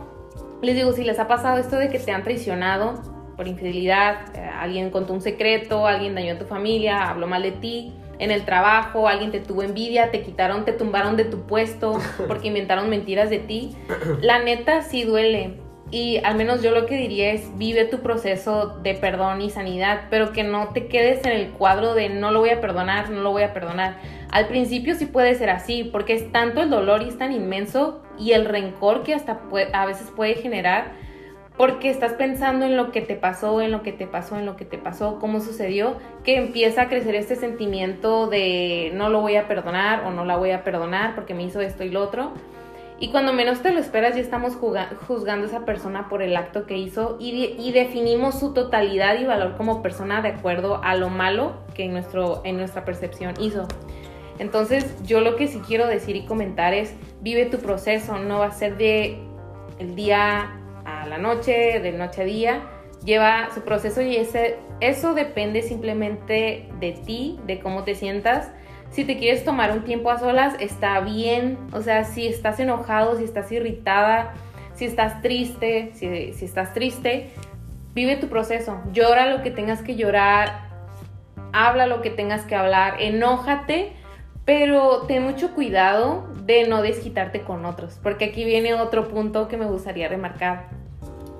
les digo, si les ha pasado esto de que te han traicionado por infidelidad, eh, alguien contó un secreto, alguien dañó a tu familia, habló mal de ti, en el trabajo, alguien te tuvo envidia, te quitaron, te tumbaron de tu puesto porque inventaron mentiras de ti. La neta sí duele. Y al menos yo lo que diría es vive tu proceso de perdón y sanidad, pero que no te quedes en el cuadro de no lo voy a perdonar, no lo voy a perdonar. Al principio sí puede ser así, porque es tanto el dolor y es tan inmenso y el rencor que hasta a veces puede generar porque estás pensando en lo que te pasó, en lo que te pasó, en lo que te pasó, cómo sucedió, que empieza a crecer este sentimiento de no lo voy a perdonar o no la voy a perdonar porque me hizo esto y lo otro. Y cuando menos te lo esperas ya estamos juzgando a esa persona por el acto que hizo y, y, definimos su totalidad y valor como persona de acuerdo a lo malo que en, nuestro, en nuestra percepción hizo. Entonces yo lo que sí quiero decir y comentar es, vive tu proceso, no va a ser de el día a la noche, de noche a día, lleva su proceso y ese, eso depende simplemente de ti, de cómo te sientas. Si te quieres tomar un tiempo a solas, está bien. O sea, si estás enojado, si estás irritada, si estás triste, si, si estás triste, vive tu proceso. Llora lo que tengas que llorar, habla lo que tengas que hablar, enójate, pero ten mucho cuidado de no desquitarte con otros, porque aquí viene otro punto que me gustaría remarcar.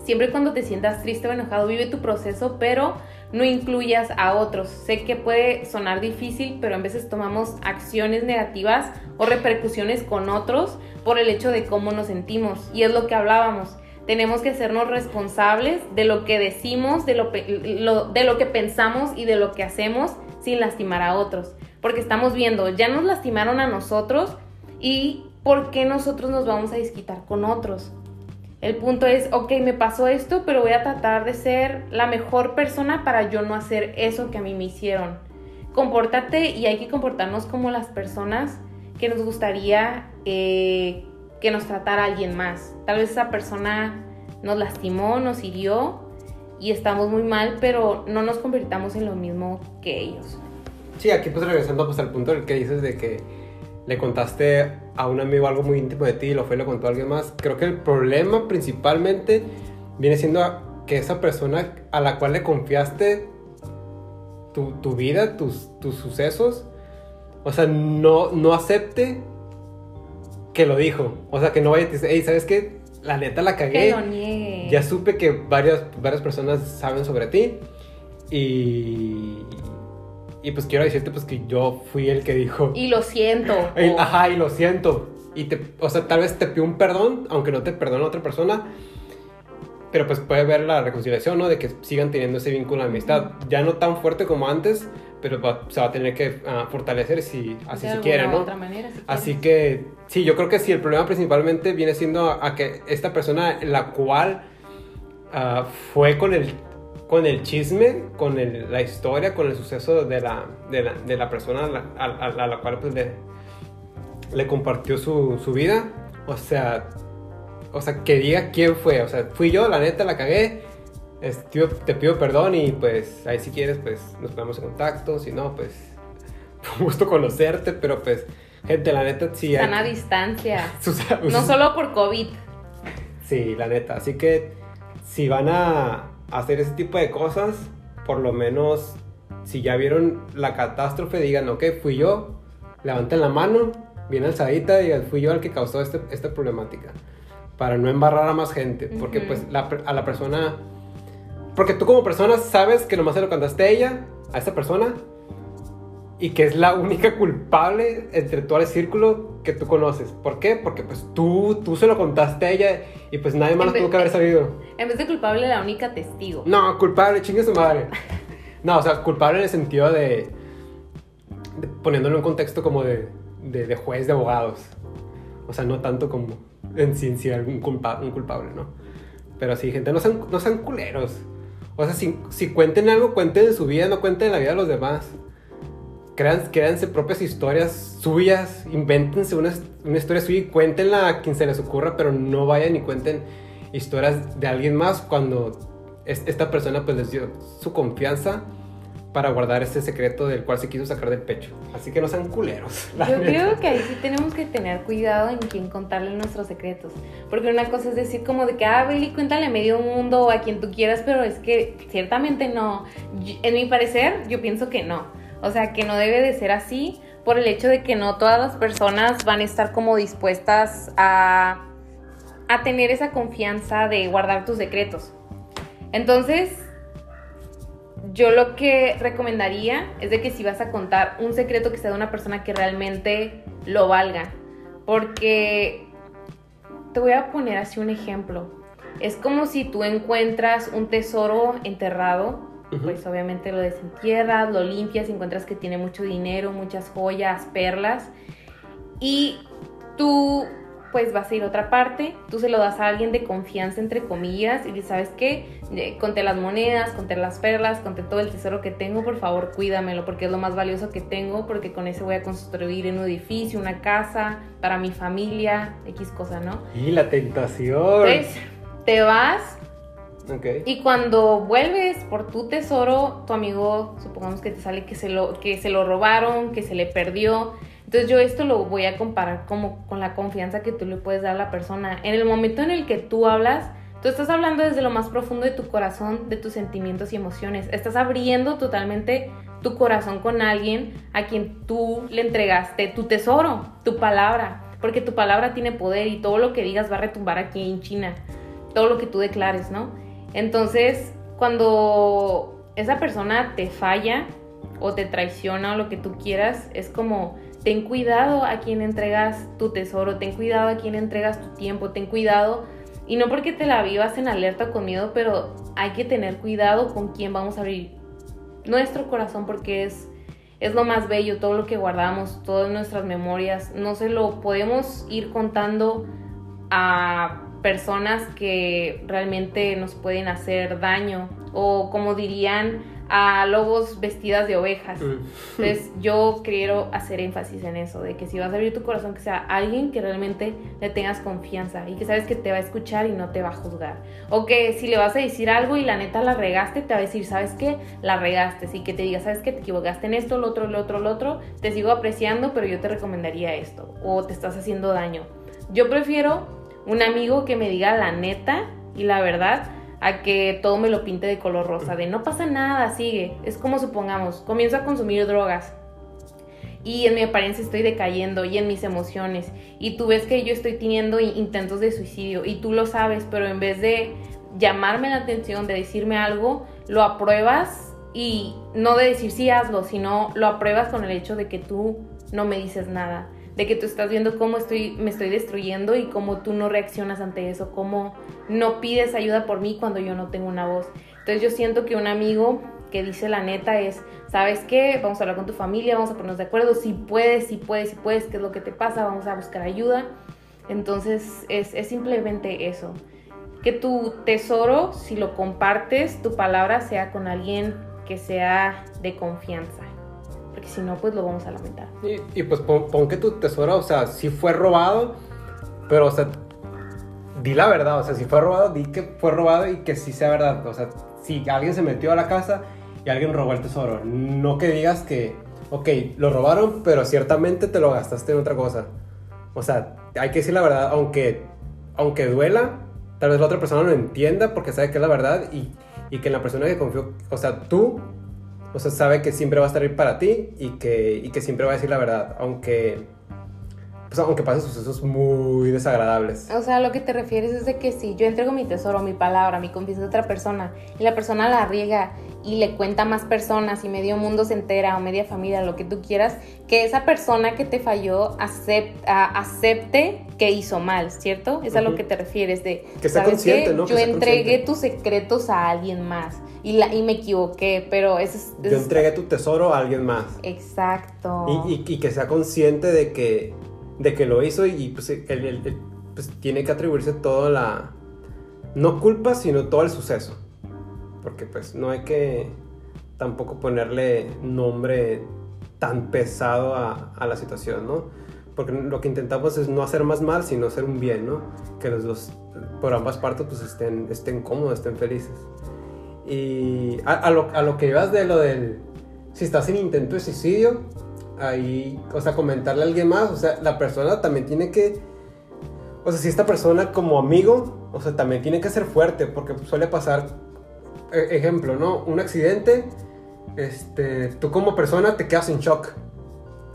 Siempre cuando te sientas triste o enojado, vive tu proceso, pero no incluyas a otros. Sé que puede sonar difícil, pero a veces tomamos acciones negativas o repercusiones con otros por el hecho de cómo nos sentimos. Y es lo que hablábamos. Tenemos que hacernos responsables de lo que decimos, de lo, de lo que pensamos y de lo que hacemos sin lastimar a otros. Porque estamos viendo, ya nos lastimaron a nosotros, y por qué nosotros nos vamos a desquitar con otros. El punto es, ok, me pasó esto, pero voy a tratar de ser la mejor persona para yo no hacer eso que a mí me hicieron. Compórtate y hay que comportarnos como las personas que nos gustaría eh, que nos tratara alguien más. Tal vez esa persona nos lastimó, nos hirió y estamos muy mal, pero no nos convirtamos en lo mismo que ellos. Sí, aquí pues regresando pues al punto del que dices de que le contaste a un amigo algo muy íntimo de ti y lo fue y lo contó a alguien más. Creo que el problema principalmente viene siendo que esa persona a la cual le confiaste tu, tu vida, tus, tus, sucesos, o sea, no, no acepte que lo dijo. O sea, que no vaya a decir, hey, ¿sabes qué? La neta la cagué. Que lo niegue. Ya supe que varias, varias personas saben sobre ti. Y, y pues quiero decirte pues que yo fui el que dijo... Y lo siento. Ajá, y lo siento. Y te, o sea, tal vez te pido un perdón, aunque no te perdone otra persona. Pero pues puede ver la reconciliación, ¿no? De que sigan teniendo ese vínculo de amistad. Ya no tan fuerte como antes, pero se va a tener que ah, fortalecer si así se quiere, ¿no? Otra manera, así que sí, yo creo que sí, el problema principalmente viene siendo a, que esta persona, la cual uh, fue con el con el chisme, con la historia, con el suceso de la, de la, persona a la, cual pues, le, le compartió su, su, vida. O sea, o sea, que diga quién fue. O sea, fui yo, la neta, la cagué. te pido perdón y pues ahí si quieres pues nos ponemos en contacto. Si no, pues un gusto conocerte, pero pues gente, la neta sí. Están a distancia. no solo por COVID. Sí, la neta. Así que si van a hacer ese tipo de cosas, por lo menos si ya vieron la catástrofe, digan, ok, fui yo, levanten la mano, bien alzadita, digan, fui yo el que causó este, esta problemática, para no embarrar a más gente, porque pues a la persona, porque tú como persona sabes que nomás se lo cantaste a ella, a esa persona, y que es la única culpable entre todo el círculo que tú conoces. ¿Por qué? Porque pues tú, tú se lo contaste a ella y pues nadie más lo tuvo que haber sabido. En vez de culpable, la única testigo. No, culpable, chingue su madre. no, o sea, culpable en el sentido de, poniéndolo en contexto como de, de, juez de abogados. O sea, no tanto como en ciencia un, un culpable, ¿no? Pero sí, gente, no sean, no sean culeros. O sea, si, si cuenten algo, cuenten de su vida, no cuenten la vida de los demás créanse propias historias suyas, invéntense una, una, historia suya y cuéntenla a quien se les ocurra, pero no vayan y cuenten historias de alguien más cuando esta persona pues les dio su confianza para guardar ese secreto del cual se quiso sacar del pecho. Así que no sean culeros. Yo creo que ahí sí tenemos que tener cuidado en quién contarle nuestros secretos. Porque una cosa es decir como de que, ah, Billy, cuéntale a medio mundo o a quien tú quieras, pero es que ciertamente no. En mi parecer, yo pienso que no. O sea, que no debe de ser así por el hecho de que no todas las personas van a estar como dispuestas a, a tener esa confianza de guardar tus secretos. Entonces, yo lo que recomendaría es de que si vas a contar un secreto que sea de una persona que realmente lo valga. Porque te voy a poner así un ejemplo. Es como si tú encuentras un tesoro enterrado, pues obviamente lo desentierras, lo limpias, encuentras que tiene mucho dinero, muchas joyas, perlas, y tú pues vas a ir a otra parte, tú se lo das a alguien de confianza, entre comillas, y dices, ¿sabes qué? Conté las monedas, conté las perlas, conté todo el tesoro que tengo, por favor cuídamelo, porque es lo más valioso que tengo, porque con ese voy a construir un edificio, una casa, para mi familia, X cosa, ¿no? Y la tentación. Entonces, te vas. Y cuando vuelves por tu tesoro, tu amigo, supongamos que te sale que se lo, que se lo robaron, que se le perdió, entonces yo esto lo voy a comparar como con la confianza que tú le puedes dar a la persona. En el momento en el que tú hablas, tú estás hablando desde lo más profundo de tu corazón, de tus sentimientos y emociones. Estás abriendo totalmente tu corazón con alguien a quien tú le entregaste tu tesoro, tu palabra, porque tu palabra tiene poder y todo lo que digas va a retumbar aquí en China, todo lo que tú declares, ¿no? Entonces, cuando esa persona te falla o te traiciona o lo que tú quieras, es como ten cuidado a quien entregas tu tesoro, ten cuidado a quien entregas tu tiempo, ten cuidado. Y no porque te la vivas en alerta con miedo, pero hay que tener cuidado con quién vamos a abrir nuestro corazón porque es, es lo más bello, todo lo que guardamos, todas nuestras memorias. No se lo podemos ir contando a personas que realmente nos pueden hacer daño o como dirían a lobos vestidas de ovejas. Entonces yo quiero hacer énfasis en eso, de que si vas a abrir tu corazón, que sea alguien que realmente le tengas confianza y que sabes que te va a escuchar y no te va a juzgar. O que si le vas a decir algo y la neta la regaste, te va a decir, ¿sabes qué? La regaste. Y que te diga, ¿sabes qué? Te equivocaste en esto, lo otro, lo otro, lo otro. Te sigo apreciando, pero yo te recomendaría esto. O te estás haciendo daño. Yo prefiero un amigo que me diga la neta y la verdad a que todo me lo pinte de color rosa, de no pasa nada, sigue. Es como supongamos, comienzo a consumir drogas y en mi apariencia estoy decayendo y en mis emociones y tú ves que yo estoy teniendo intentos de suicidio y tú lo sabes, pero en vez de llamarme la atención, de decirme algo, lo apruebas y no de decir sí hazlo, sino lo apruebas con el hecho de que tú no me dices nada de que tú estás viendo cómo estoy, me estoy destruyendo y cómo tú no reaccionas ante eso, cómo no pides ayuda por mí cuando yo no tengo una voz. Entonces yo siento que un amigo que dice la neta es, ¿sabes qué? Vamos a hablar con tu familia, vamos a ponernos de acuerdo, si puedes, si puedes, si puedes, qué es lo que te pasa, vamos a buscar ayuda. Entonces es, es simplemente eso. Que tu tesoro, si lo compartes, tu palabra sea con alguien que sea de confianza porque si no, pues lo vamos a lamentar. Y, pues pon, que tu tesoro, o sea, sí fue robado, pero, o sea, di la verdad, o sea, si fue robado, di que fue robado y que sí sea verdad, o sea, si alguien se metió a la casa y alguien robó el tesoro, no que digas que, ok, lo robaron, pero ciertamente te lo gastaste en otra cosa. O sea, hay que decir la verdad, aunque, aunque duela, tal vez la otra persona lo entienda porque sabe que es la verdad y, y que la persona que confió, o sea, tú o sea, sabe que siempre va a estar ahí para ti y que, y que siempre va a decir la verdad, aunque, pues, aunque pasen sucesos muy desagradables. O sea, lo que te refieres es de que si yo entrego mi tesoro, mi palabra, mi confianza a otra persona y la persona la riega y le cuenta a más personas y medio mundo se entera o media familia, lo que tú quieras, que esa persona que te falló acepte que hizo mal, ¿cierto? Es a lo que te refieres de... Que sea consciente, ¿no? Yo entregué tus secretos a alguien más y, la, y me equivoqué, pero eso es, Yo entregué tu tesoro a alguien más. Exacto. Y, y, que sea consciente de que, de que lo hizo y pues, él, pues tiene que atribuirse toda la... No culpa, sino todo el suceso. Porque pues no hay que tampoco ponerle nombre tan pesado a, la situación, ¿no? Porque lo que intentamos es no hacer más mal, sino hacer un bien, ¿no? Que los dos, por ambas partes, pues estén, estén cómodos, estén felices. Y a, lo, a lo que ibas de lo del, si estás en intento de suicidio, ahí, o sea, comentarle a alguien más, o sea, la persona también tiene que, o sea, si esta persona como amigo, o sea, también tiene que ser fuerte, porque suele pasar, e, ejemplo, ¿no? Un accidente este, tú como persona te quedas en shock.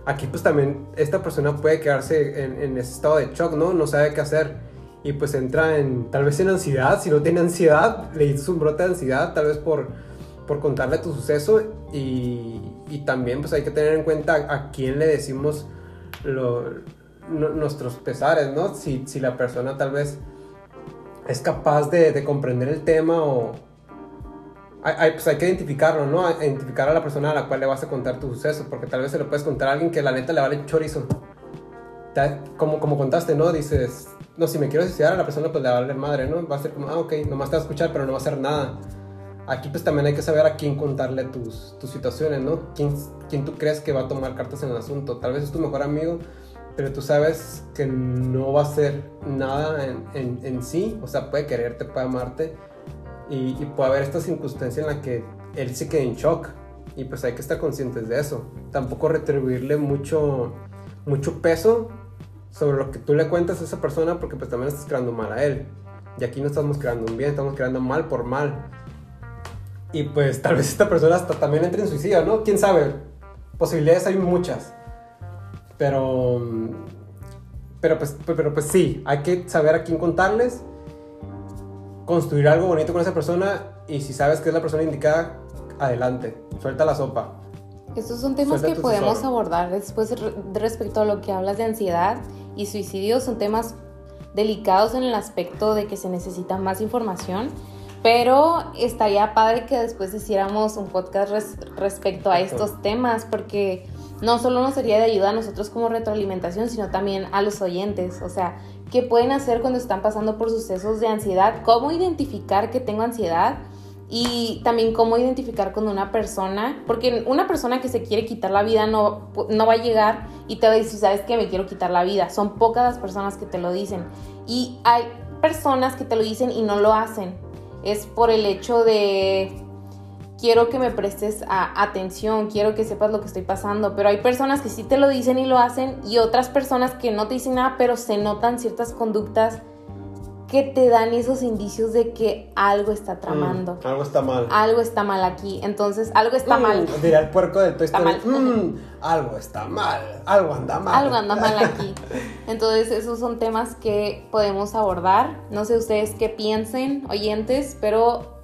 Aquí pues también esta persona puede quedarse en, en ese estado de shock, ¿no? No sabe qué hacer. Y pues entra en, tal vez en ansiedad, si no tiene ansiedad, le dices un brote de ansiedad, tal vez por, por contarle tu suceso. Y, y también pues hay que tener en cuenta a, quién le decimos lo, nuestros pesares, ¿no? Si, si la persona tal vez es capaz de, de comprender el tema o, hay, pues hay que identificarlo, ¿no? Identificar a la persona a la cual le vas a contar tu suceso, porque tal vez se lo puedes contar a alguien que la neta le vale chorizo. Como, como contaste, ¿no? Dices, no, si me quiero suicidar a la persona, pues le va a valer madre, ¿no? Va a ser como, ah, ok, nomás te va a escuchar, pero no va a hacer nada. Aquí pues también hay que saber a quién contarle tus, tus situaciones, ¿no? ¿Quién, ¿Quién tú crees que va a tomar cartas en el asunto? Tal vez es tu mejor amigo, pero tú sabes que no va a hacer nada en, en, en sí, o sea, puede quererte, puede amarte, y, puede haber esta circunstancia en la que él se quede en shock y pues hay que estar conscientes de eso. Tampoco retribuirle mucho, mucho peso sobre lo que tú le cuentas a esa persona porque pues también estás creando mal a él. Y aquí no estamos creando un bien, estamos creando mal por mal. Y pues tal vez esta persona hasta también entre en suicidio, ¿no? ¿Quién sabe? Posibilidades hay muchas. Pero... Pero pues, pero pues sí, hay que saber a quién contarles construir algo bonito con esa persona y si sabes que es la persona indicada, adelante, suelta la sopa. Estos son temas que podemos abordar después respecto a lo que hablas de ansiedad y suicidio, son temas delicados en el aspecto de que se necesita más información, pero estaría padre que después hiciéramos un podcast respecto a estos temas porque no solo nos sería de ayuda a nosotros como retroalimentación, sino también a los oyentes, o sea, qué pueden hacer cuando están pasando por sucesos de ansiedad, cómo identificar que tengo ansiedad y también cómo identificar con una persona, porque una persona que se quiere quitar la vida no, no va a llegar y te va a decir, sabes que me quiero quitar la vida, son pocas las personas que te lo dicen. Y hay personas que te lo dicen y no lo hacen, es por el hecho de quiero que me prestes atención, quiero que sepas lo que estoy pasando, pero hay personas que sí te lo dicen y lo hacen y otras personas que no te dicen nada, pero se notan ciertas conductas que te dan esos indicios de que algo está mm, tramando. algo está mal. Algo está mal aquí. Entonces, algo está mm, mal. Dirá el puerco del Toy Story. Mm, algo está mal. Algo anda mal. Algo anda mal aquí. Entonces, esos son temas que podemos abordar. No sé ustedes qué piensen, oyentes, pero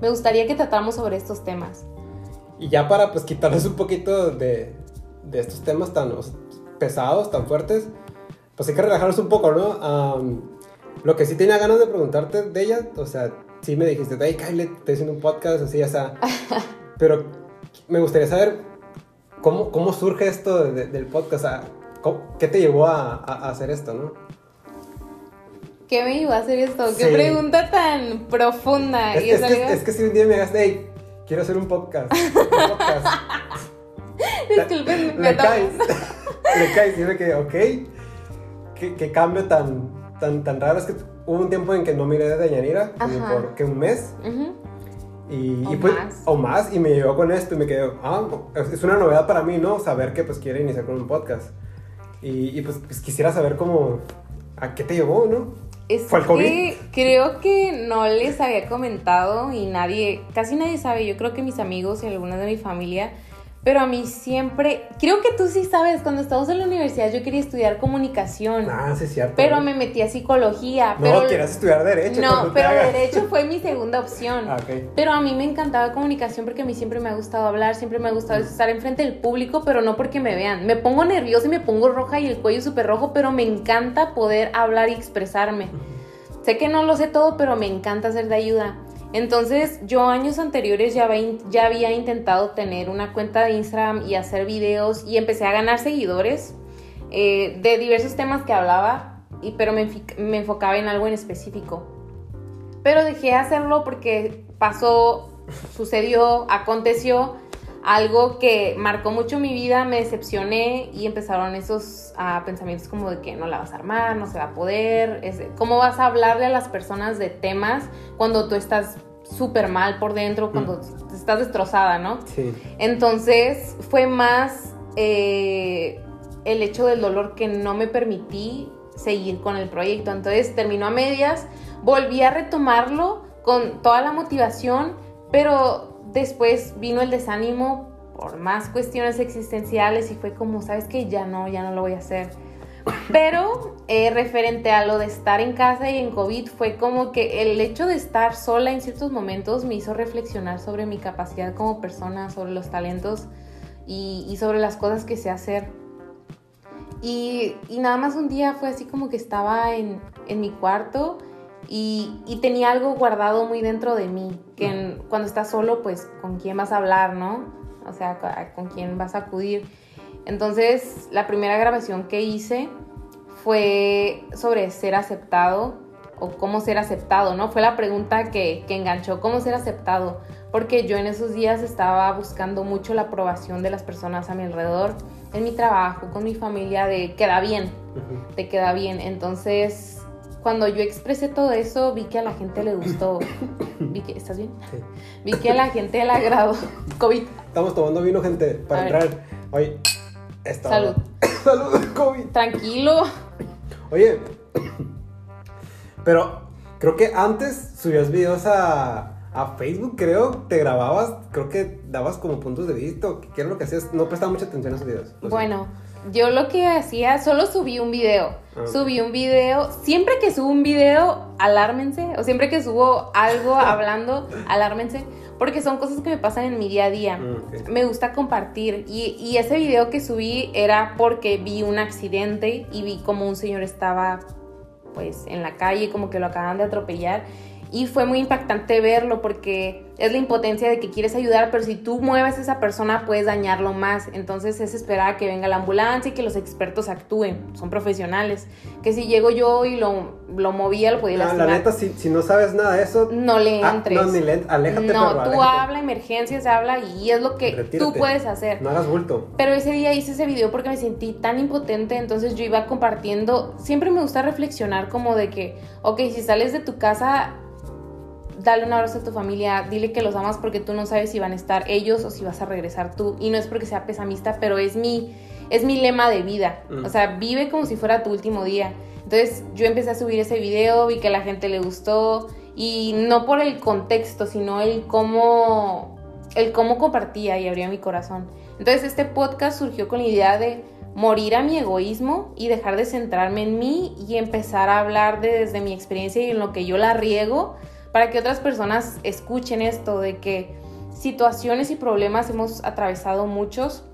me gustaría que tratáramos sobre estos temas. Y ya para pues quitarles un poquito de, de estos temas tan pesados, tan fuertes, pues hay que relajarnos un poco, ¿no? Lo que sí tenía ganas de preguntarte de ella, o sea, sí me dijiste, hey Kyle, estoy haciendo un podcast, así, ya sea. Pero me gustaría saber cómo, cómo surge esto del podcast, ¿qué te llevó a, a hacer esto, no? ¿qué me iba a hacer esto? Qué pregunta tan profunda. Es, es, que, si un día me hagas, hey, quiero hacer un podcast. Un podcast. Disculpen, me caes. Le caes y me quedé, ok. ¿Qué, cambio tan, tan, tan raro. Es que hubo un tiempo en que no miré de Yanira, por que un mes. Y, o pues, más. o más, y me llegó con esto y me quedé, ah, es una novedad para mí, ¿no? Saber que pues quiere iniciar con un podcast. Y, y pues, pues, quisiera saber cómo, a qué te llevó, ¿no? Es que creo que no les había comentado y nadie, casi nadie sabe. Yo creo que mis amigos y algunas de mi familia pero a mí siempre, creo que tú sí sabes, cuando estábamos en la universidad yo quería estudiar comunicación. Ah, sí, es cierto. Pero me metí a psicología. No, pero, quieras estudiar derecho. No, pero derecho fue mi segunda opción. Ah, pero a mí me encantaba comunicación porque a mí siempre me ha gustado hablar, siempre me ha gustado mm. estar enfrente del público, pero no porque me vean. Me pongo nerviosa y me pongo roja y el cuello súper rojo, pero me encanta poder hablar y expresarme. Sé que no lo sé todo, pero me encanta ser de ayuda. Entonces yo años anteriores ya, ya había intentado tener una cuenta de Instagram y hacer videos y empecé a ganar seguidores eh, de diversos temas que hablaba, y, pero me, me enfocaba en algo en específico. Pero dejé de hacerlo porque pasó, sucedió, aconteció algo que marcó mucho mi vida, me decepcioné y empezaron esos ah, pensamientos como de que no la vas a armar, no se va a poder, cómo vas a hablarle a las personas de temas cuando tú estás súper mal por dentro, cuando mm. estás destrozada, ¿no? Sí. Entonces fue más eh, el hecho del dolor que no me permití seguir con el proyecto. Entonces terminó a medias, volví a retomarlo con toda la motivación, pero después vino el desánimo por más cuestiones existenciales y fue como, ¿sabes qué? Ya no, ya no lo voy a hacer. Pero eh, referente a lo de estar en casa y en COVID, fue como que el hecho de estar sola en ciertos momentos me hizo reflexionar sobre mi capacidad como persona, sobre los talentos y, sobre las cosas que sé hacer. Y, nada más un día fue así como que estaba en, mi cuarto y, tenía algo guardado muy dentro de mí, que cuando estás solo, pues con quién vas a hablar, ¿no? O sea, con quién vas a acudir. Entonces, la primera grabación que hice fue sobre ser aceptado o cómo ser aceptado, ¿no? Fue la pregunta que, enganchó, ¿cómo ser aceptado? Porque yo en esos días estaba buscando mucho la aprobación de las personas a mi alrededor, en mi trabajo, con mi familia, de queda bien, de queda bien. Entonces, cuando yo expresé todo eso, vi que a la gente le gustó. Vi que, ¿estás bien? Sí. Vi que a la gente le agradó. COVID. Estamos tomando vino, gente, para entrar. Oye, Salud. Salud, COVID. Tranquilo. Oye, pero creo que antes subías videos a, a, Facebook, creo, te grababas, creo que dabas como puntos de vista, ¿qué era lo que hacías? No prestaba mucha atención a esos videos. Bueno, yo lo que hacía, solo subí un video. Subí un video, siempre que subo un video, alármense, o siempre que subo algo hablando, alármense porque son cosas que me pasan en mi día a día. Mm, me gusta compartir y, y, ese video que subí era porque vi un accidente y vi como un señor estaba pues en la calle, como que lo acaban de atropellar y fue muy impactante verlo porque es la impotencia de que quieres ayudar, pero si tú mueves a esa persona puedes dañarlo más. Entonces es esperar a que venga la ambulancia y que los expertos actúen. Son profesionales. Que si llego yo y lo, lo movía, lo podía lastimar. La neta, si, no sabes nada de eso... No le ah, entres. no, ni le, aléjate, No, tú habla, emergencias, habla y es lo que tú puedes hacer. No hagas bulto. Pero ese día hice ese video porque me sentí tan impotente, entonces yo iba compartiendo. Siempre me gusta reflexionar como de que, ok, si sales de tu casa dale un abrazo a tu familia, dile que los amas porque tú no sabes si van a estar ellos o si vas a regresar tú. Y no es porque sea pesamista, pero es mi, es mi lema de vida. Mm. O sea, vive como si fuera tu último día. Entonces yo empecé a subir ese video, vi que a la gente le gustó y no por el contexto, sino el cómo, el cómo compartía y abría mi corazón. Entonces este podcast surgió con la idea de morir a mi egoísmo y dejar de centrarme en mí y empezar a hablar desde mi experiencia y en lo que yo la riego para que otras personas escuchen esto de que situaciones y problemas hemos atravesado muchos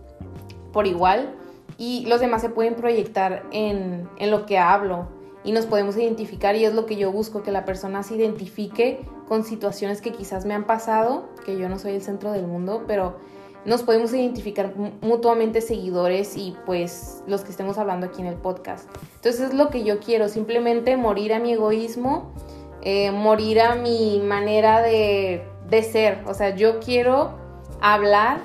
por igual y los demás se pueden proyectar en, lo que hablo y nos podemos identificar y es lo que yo busco, que la persona se identifique con situaciones que quizás me han pasado, que yo no soy el centro del mundo, pero nos podemos identificar mutuamente seguidores y pues los que estemos hablando aquí en el podcast. Entonces es lo que yo quiero, simplemente morir a mi egoísmo eh, morir a mi manera de, ser. O sea, yo quiero hablar,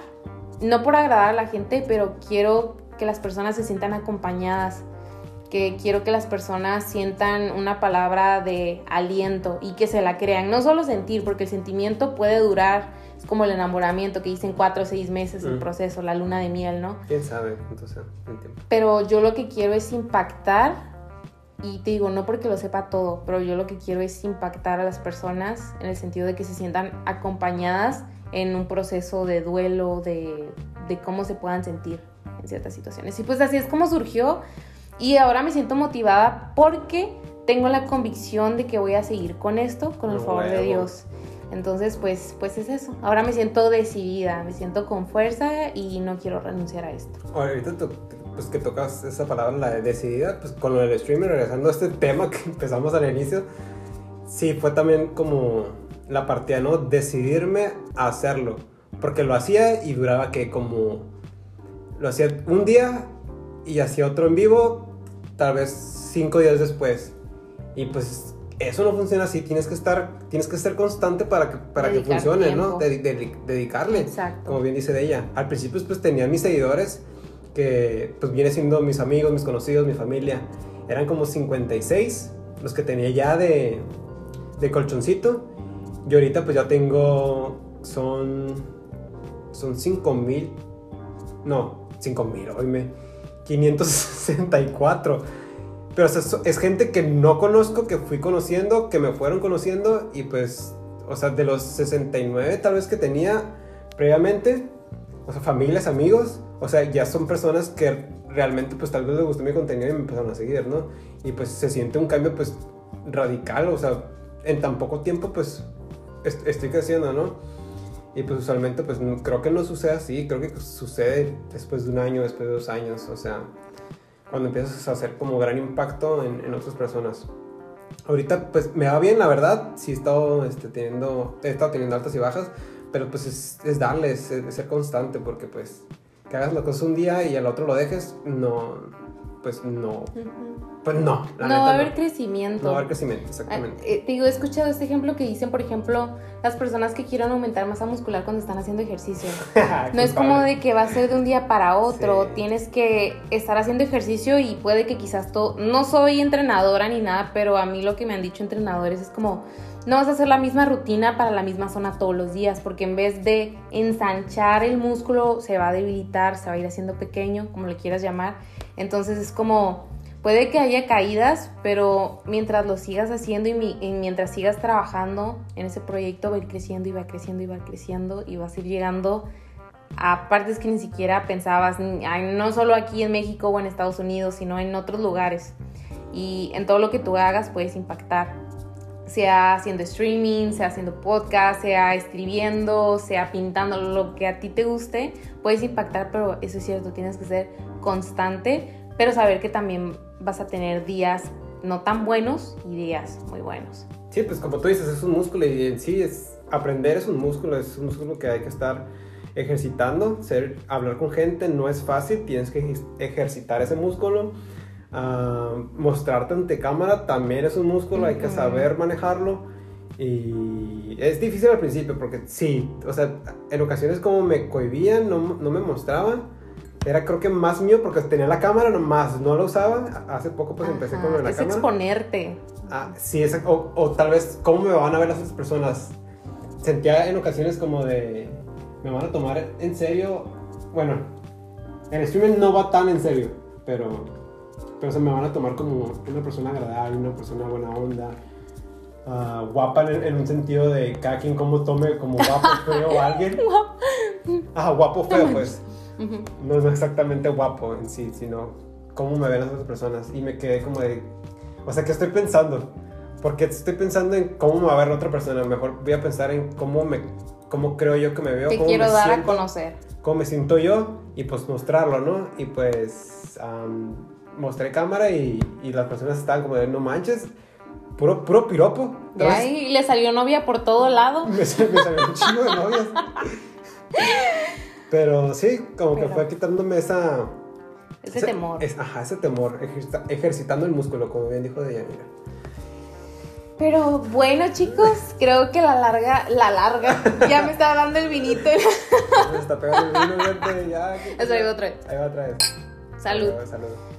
no por agradar a la gente, pero quiero que las personas se sientan acompañadas, que quiero que las personas sientan una palabra de aliento y que se la crean. No solo sentir, porque el sentimiento puede durar, es como el enamoramiento que dicen cuatro o seis meses el mm. proceso, la luna de miel, ¿no? ¿Quién sabe? Entonces, Pero yo lo que quiero es impactar y te digo, no porque lo sepa todo, pero yo lo que quiero es impactar a las personas en el sentido de que se sientan acompañadas en un proceso de duelo, de, de cómo se puedan sentir en ciertas situaciones. Y pues así es como surgió y ahora me siento motivada porque tengo la convicción de que voy a seguir con esto, con el favor de Dios. Entonces, pues, pues es eso. Ahora me siento decidida, me siento con fuerza y no quiero renunciar a esto. Ahorita pues que tocas esa palabra, la de decidida, pues con lo del streaming, regresando a este tema que empezamos al inicio, sí, fue también como la partida, ¿no? Decidirme a hacerlo, porque lo hacía y duraba que como, lo hacía un día y hacía otro en vivo, tal vez cinco días después, y pues eso no funciona así, tienes que estar, tienes que ser constante para que, para que funcione, ¿no? dedicarle, Exacto. como bien dice de ella. Al principio pues tenía mis seguidores, que pues viene siendo mis amigos, mis conocidos, mi familia. Eran como 56 los que tenía ya de, de colchoncito. Y ahorita pues ya tengo, son, son 5 mil, no, 5 mil, oíme, 564. Pero es gente que no conozco, que fui conociendo, que me fueron conociendo y pues, o sea, de los 69 tal vez que tenía, previamente, o sea, familias, amigos, o sea, ya son personas que realmente pues tal vez les gustó mi contenido y me empezaron a seguir, ¿no? Y pues se siente un cambio pues radical, o sea, en tan poco tiempo pues estoy creciendo, ¿no? Y pues usualmente pues creo que no sucede así, creo que sucede después de un año, después de dos años, o sea, cuando empiezas a hacer como gran impacto en, en otras personas. Ahorita pues me va bien, la verdad, sí he estado este, teniendo, he estado teniendo altas y bajas, pero pues es, es darle, es, es, ser constante, porque pues que hagas la cosa un día y al otro lo dejes, no, pues no. Pues no. no va a haber crecimiento. No va a haber crecimiento, exactamente. Eh, te digo, he escuchado este ejemplo que dicen, por ejemplo, las personas que quieren aumentar masa muscular cuando están haciendo ejercicio. no es como de que va a ser de un día para otro. Tienes que estar haciendo ejercicio y puede que quizás todo. No soy entrenadora ni nada, pero a mí lo que me han dicho entrenadores es como no vas a hacer la misma rutina para la misma zona todos los días, porque en vez de ensanchar el músculo, se va a debilitar, se va a ir haciendo pequeño, como le quieras llamar. Entonces es como, puede que haya caídas, pero mientras lo sigas haciendo y, mientras sigas trabajando en ese proyecto, va a ir creciendo y va creciendo y va creciendo y vas a ir llegando a partes que ni siquiera pensabas, no solo aquí en México o en Estados Unidos, sino en otros lugares. Y en todo lo que tú hagas puedes impactar sea haciendo streaming, sea haciendo podcast, sea escribiendo, sea pintando, lo que a ti te guste, puedes impactar, pero eso es cierto, tienes que ser constante, pero saber que también vas a tener días no tan buenos y días muy buenos. Sí, pues como tú dices, es un músculo y en sí es aprender es un músculo, es un músculo que hay que estar ejercitando, ser, hablar con gente no es fácil, tienes que ejercitar ese músculo mostrarte ante cámara también es un músculo, hay que saber manejarlo. Y es difícil al principio porque sí, o sea, en ocasiones como me cohibían, no, no me mostraban. Era creo que más mío porque tenía la cámara nomás, no lo usaba. Hace poco pues empecé con la es cámara. exponerte. Ah, sí, es, o, o, tal vez cómo me van a ver las otras personas. Sentía en ocasiones como de, me van a tomar en serio. Bueno, el streaming no va tan en serio, pero pero se me van a tomar como una persona agradable, una persona buena onda, uh, guapa en, un sentido de cada quien como tome como guapo, feo o alguien. Ah, guapo, feo, pues. No es exactamente guapo en sí, sino cómo me ven las otras personas. Y me quedé como de, o sea, ¿qué estoy pensando? Porque estoy pensando en cómo me va a ver la otra persona. Mejor voy a pensar en cómo me, cómo creo yo que me veo. Te cómo quiero me dar siento, a conocer. Cómo me siento yo y pues mostrarlo, ¿no? Y pues mostré cámara y, y, las personas estaban como de no manches, puro, puro piropo. Y ahí le salió novia por todo lado. Me, salió un chingo de novias. Pero sí, como que fue quitándome esa... Ese, temor. ajá, ese temor, ejercitando el músculo, como bien dijo Deyanira. Pero bueno, chicos, creo que la larga, la larga, ya me está dando el vinito. Me está pegando el vino, ya. Eso ahí va otra vez. Ahí va otra vez. Salud. Salud.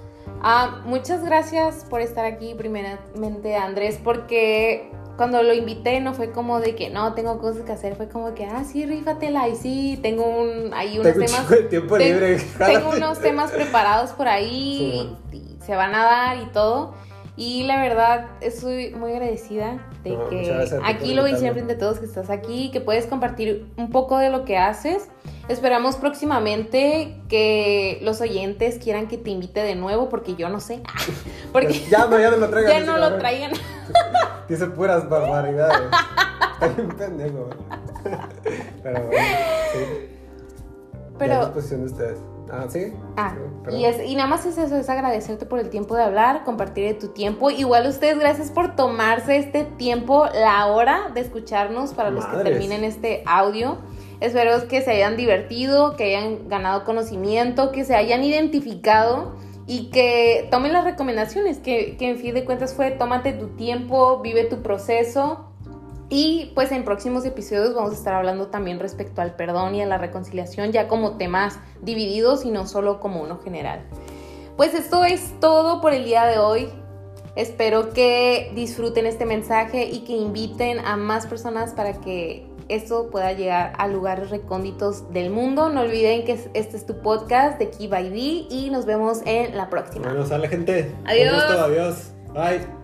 Ah, muchas gracias por estar aquí, primeramente, Andrés, porque cuando lo invité no fue como de que no tengo cosas que hacer, fue como que, ah, sí, rífatela y sí, tengo un, ahí unos temas. tiempo libre. Tengo unos temas preparados por ahí y se van a dar y todo. Y la verdad, estoy muy agradecida de que aquí lo hice frente de todos, que estás aquí, que puedes compartir un poco de lo que haces. Esperamos próximamente que los oyentes quieran que te invite de nuevo, porque yo no sé. Porque ya no, ya no lo traigan. Ya no lo traigan. Dice puras barbaridades. Está bien pendejo. Pero bueno, sí. Pero. es posición de ustedes. Ah, ¿sí? Ah, y, es, y nada más es eso, es agradecerte por el tiempo de hablar, compartir de tu tiempo. Igual ustedes, gracias por tomarse este tiempo, la hora de escucharnos para los que terminen este audio. Espero que se hayan divertido, que hayan ganado conocimiento, que se hayan identificado y que tomen las recomendaciones, que, que en fin de cuentas fue tómate tu tiempo, vive tu proceso y pues en próximos episodios vamos a estar hablando también respecto al perdón y a la reconciliación, ya como temas divididos y no solo como uno general. Pues esto es todo por el día de hoy. Espero que disfruten este mensaje y que inviten a más personas para que esto pueda llegar a lugares recónditos del mundo. No olviden que este es tu podcast de Key by D y nos vemos en la próxima. Bueno, sale gente. Adiós. adiós. Bye.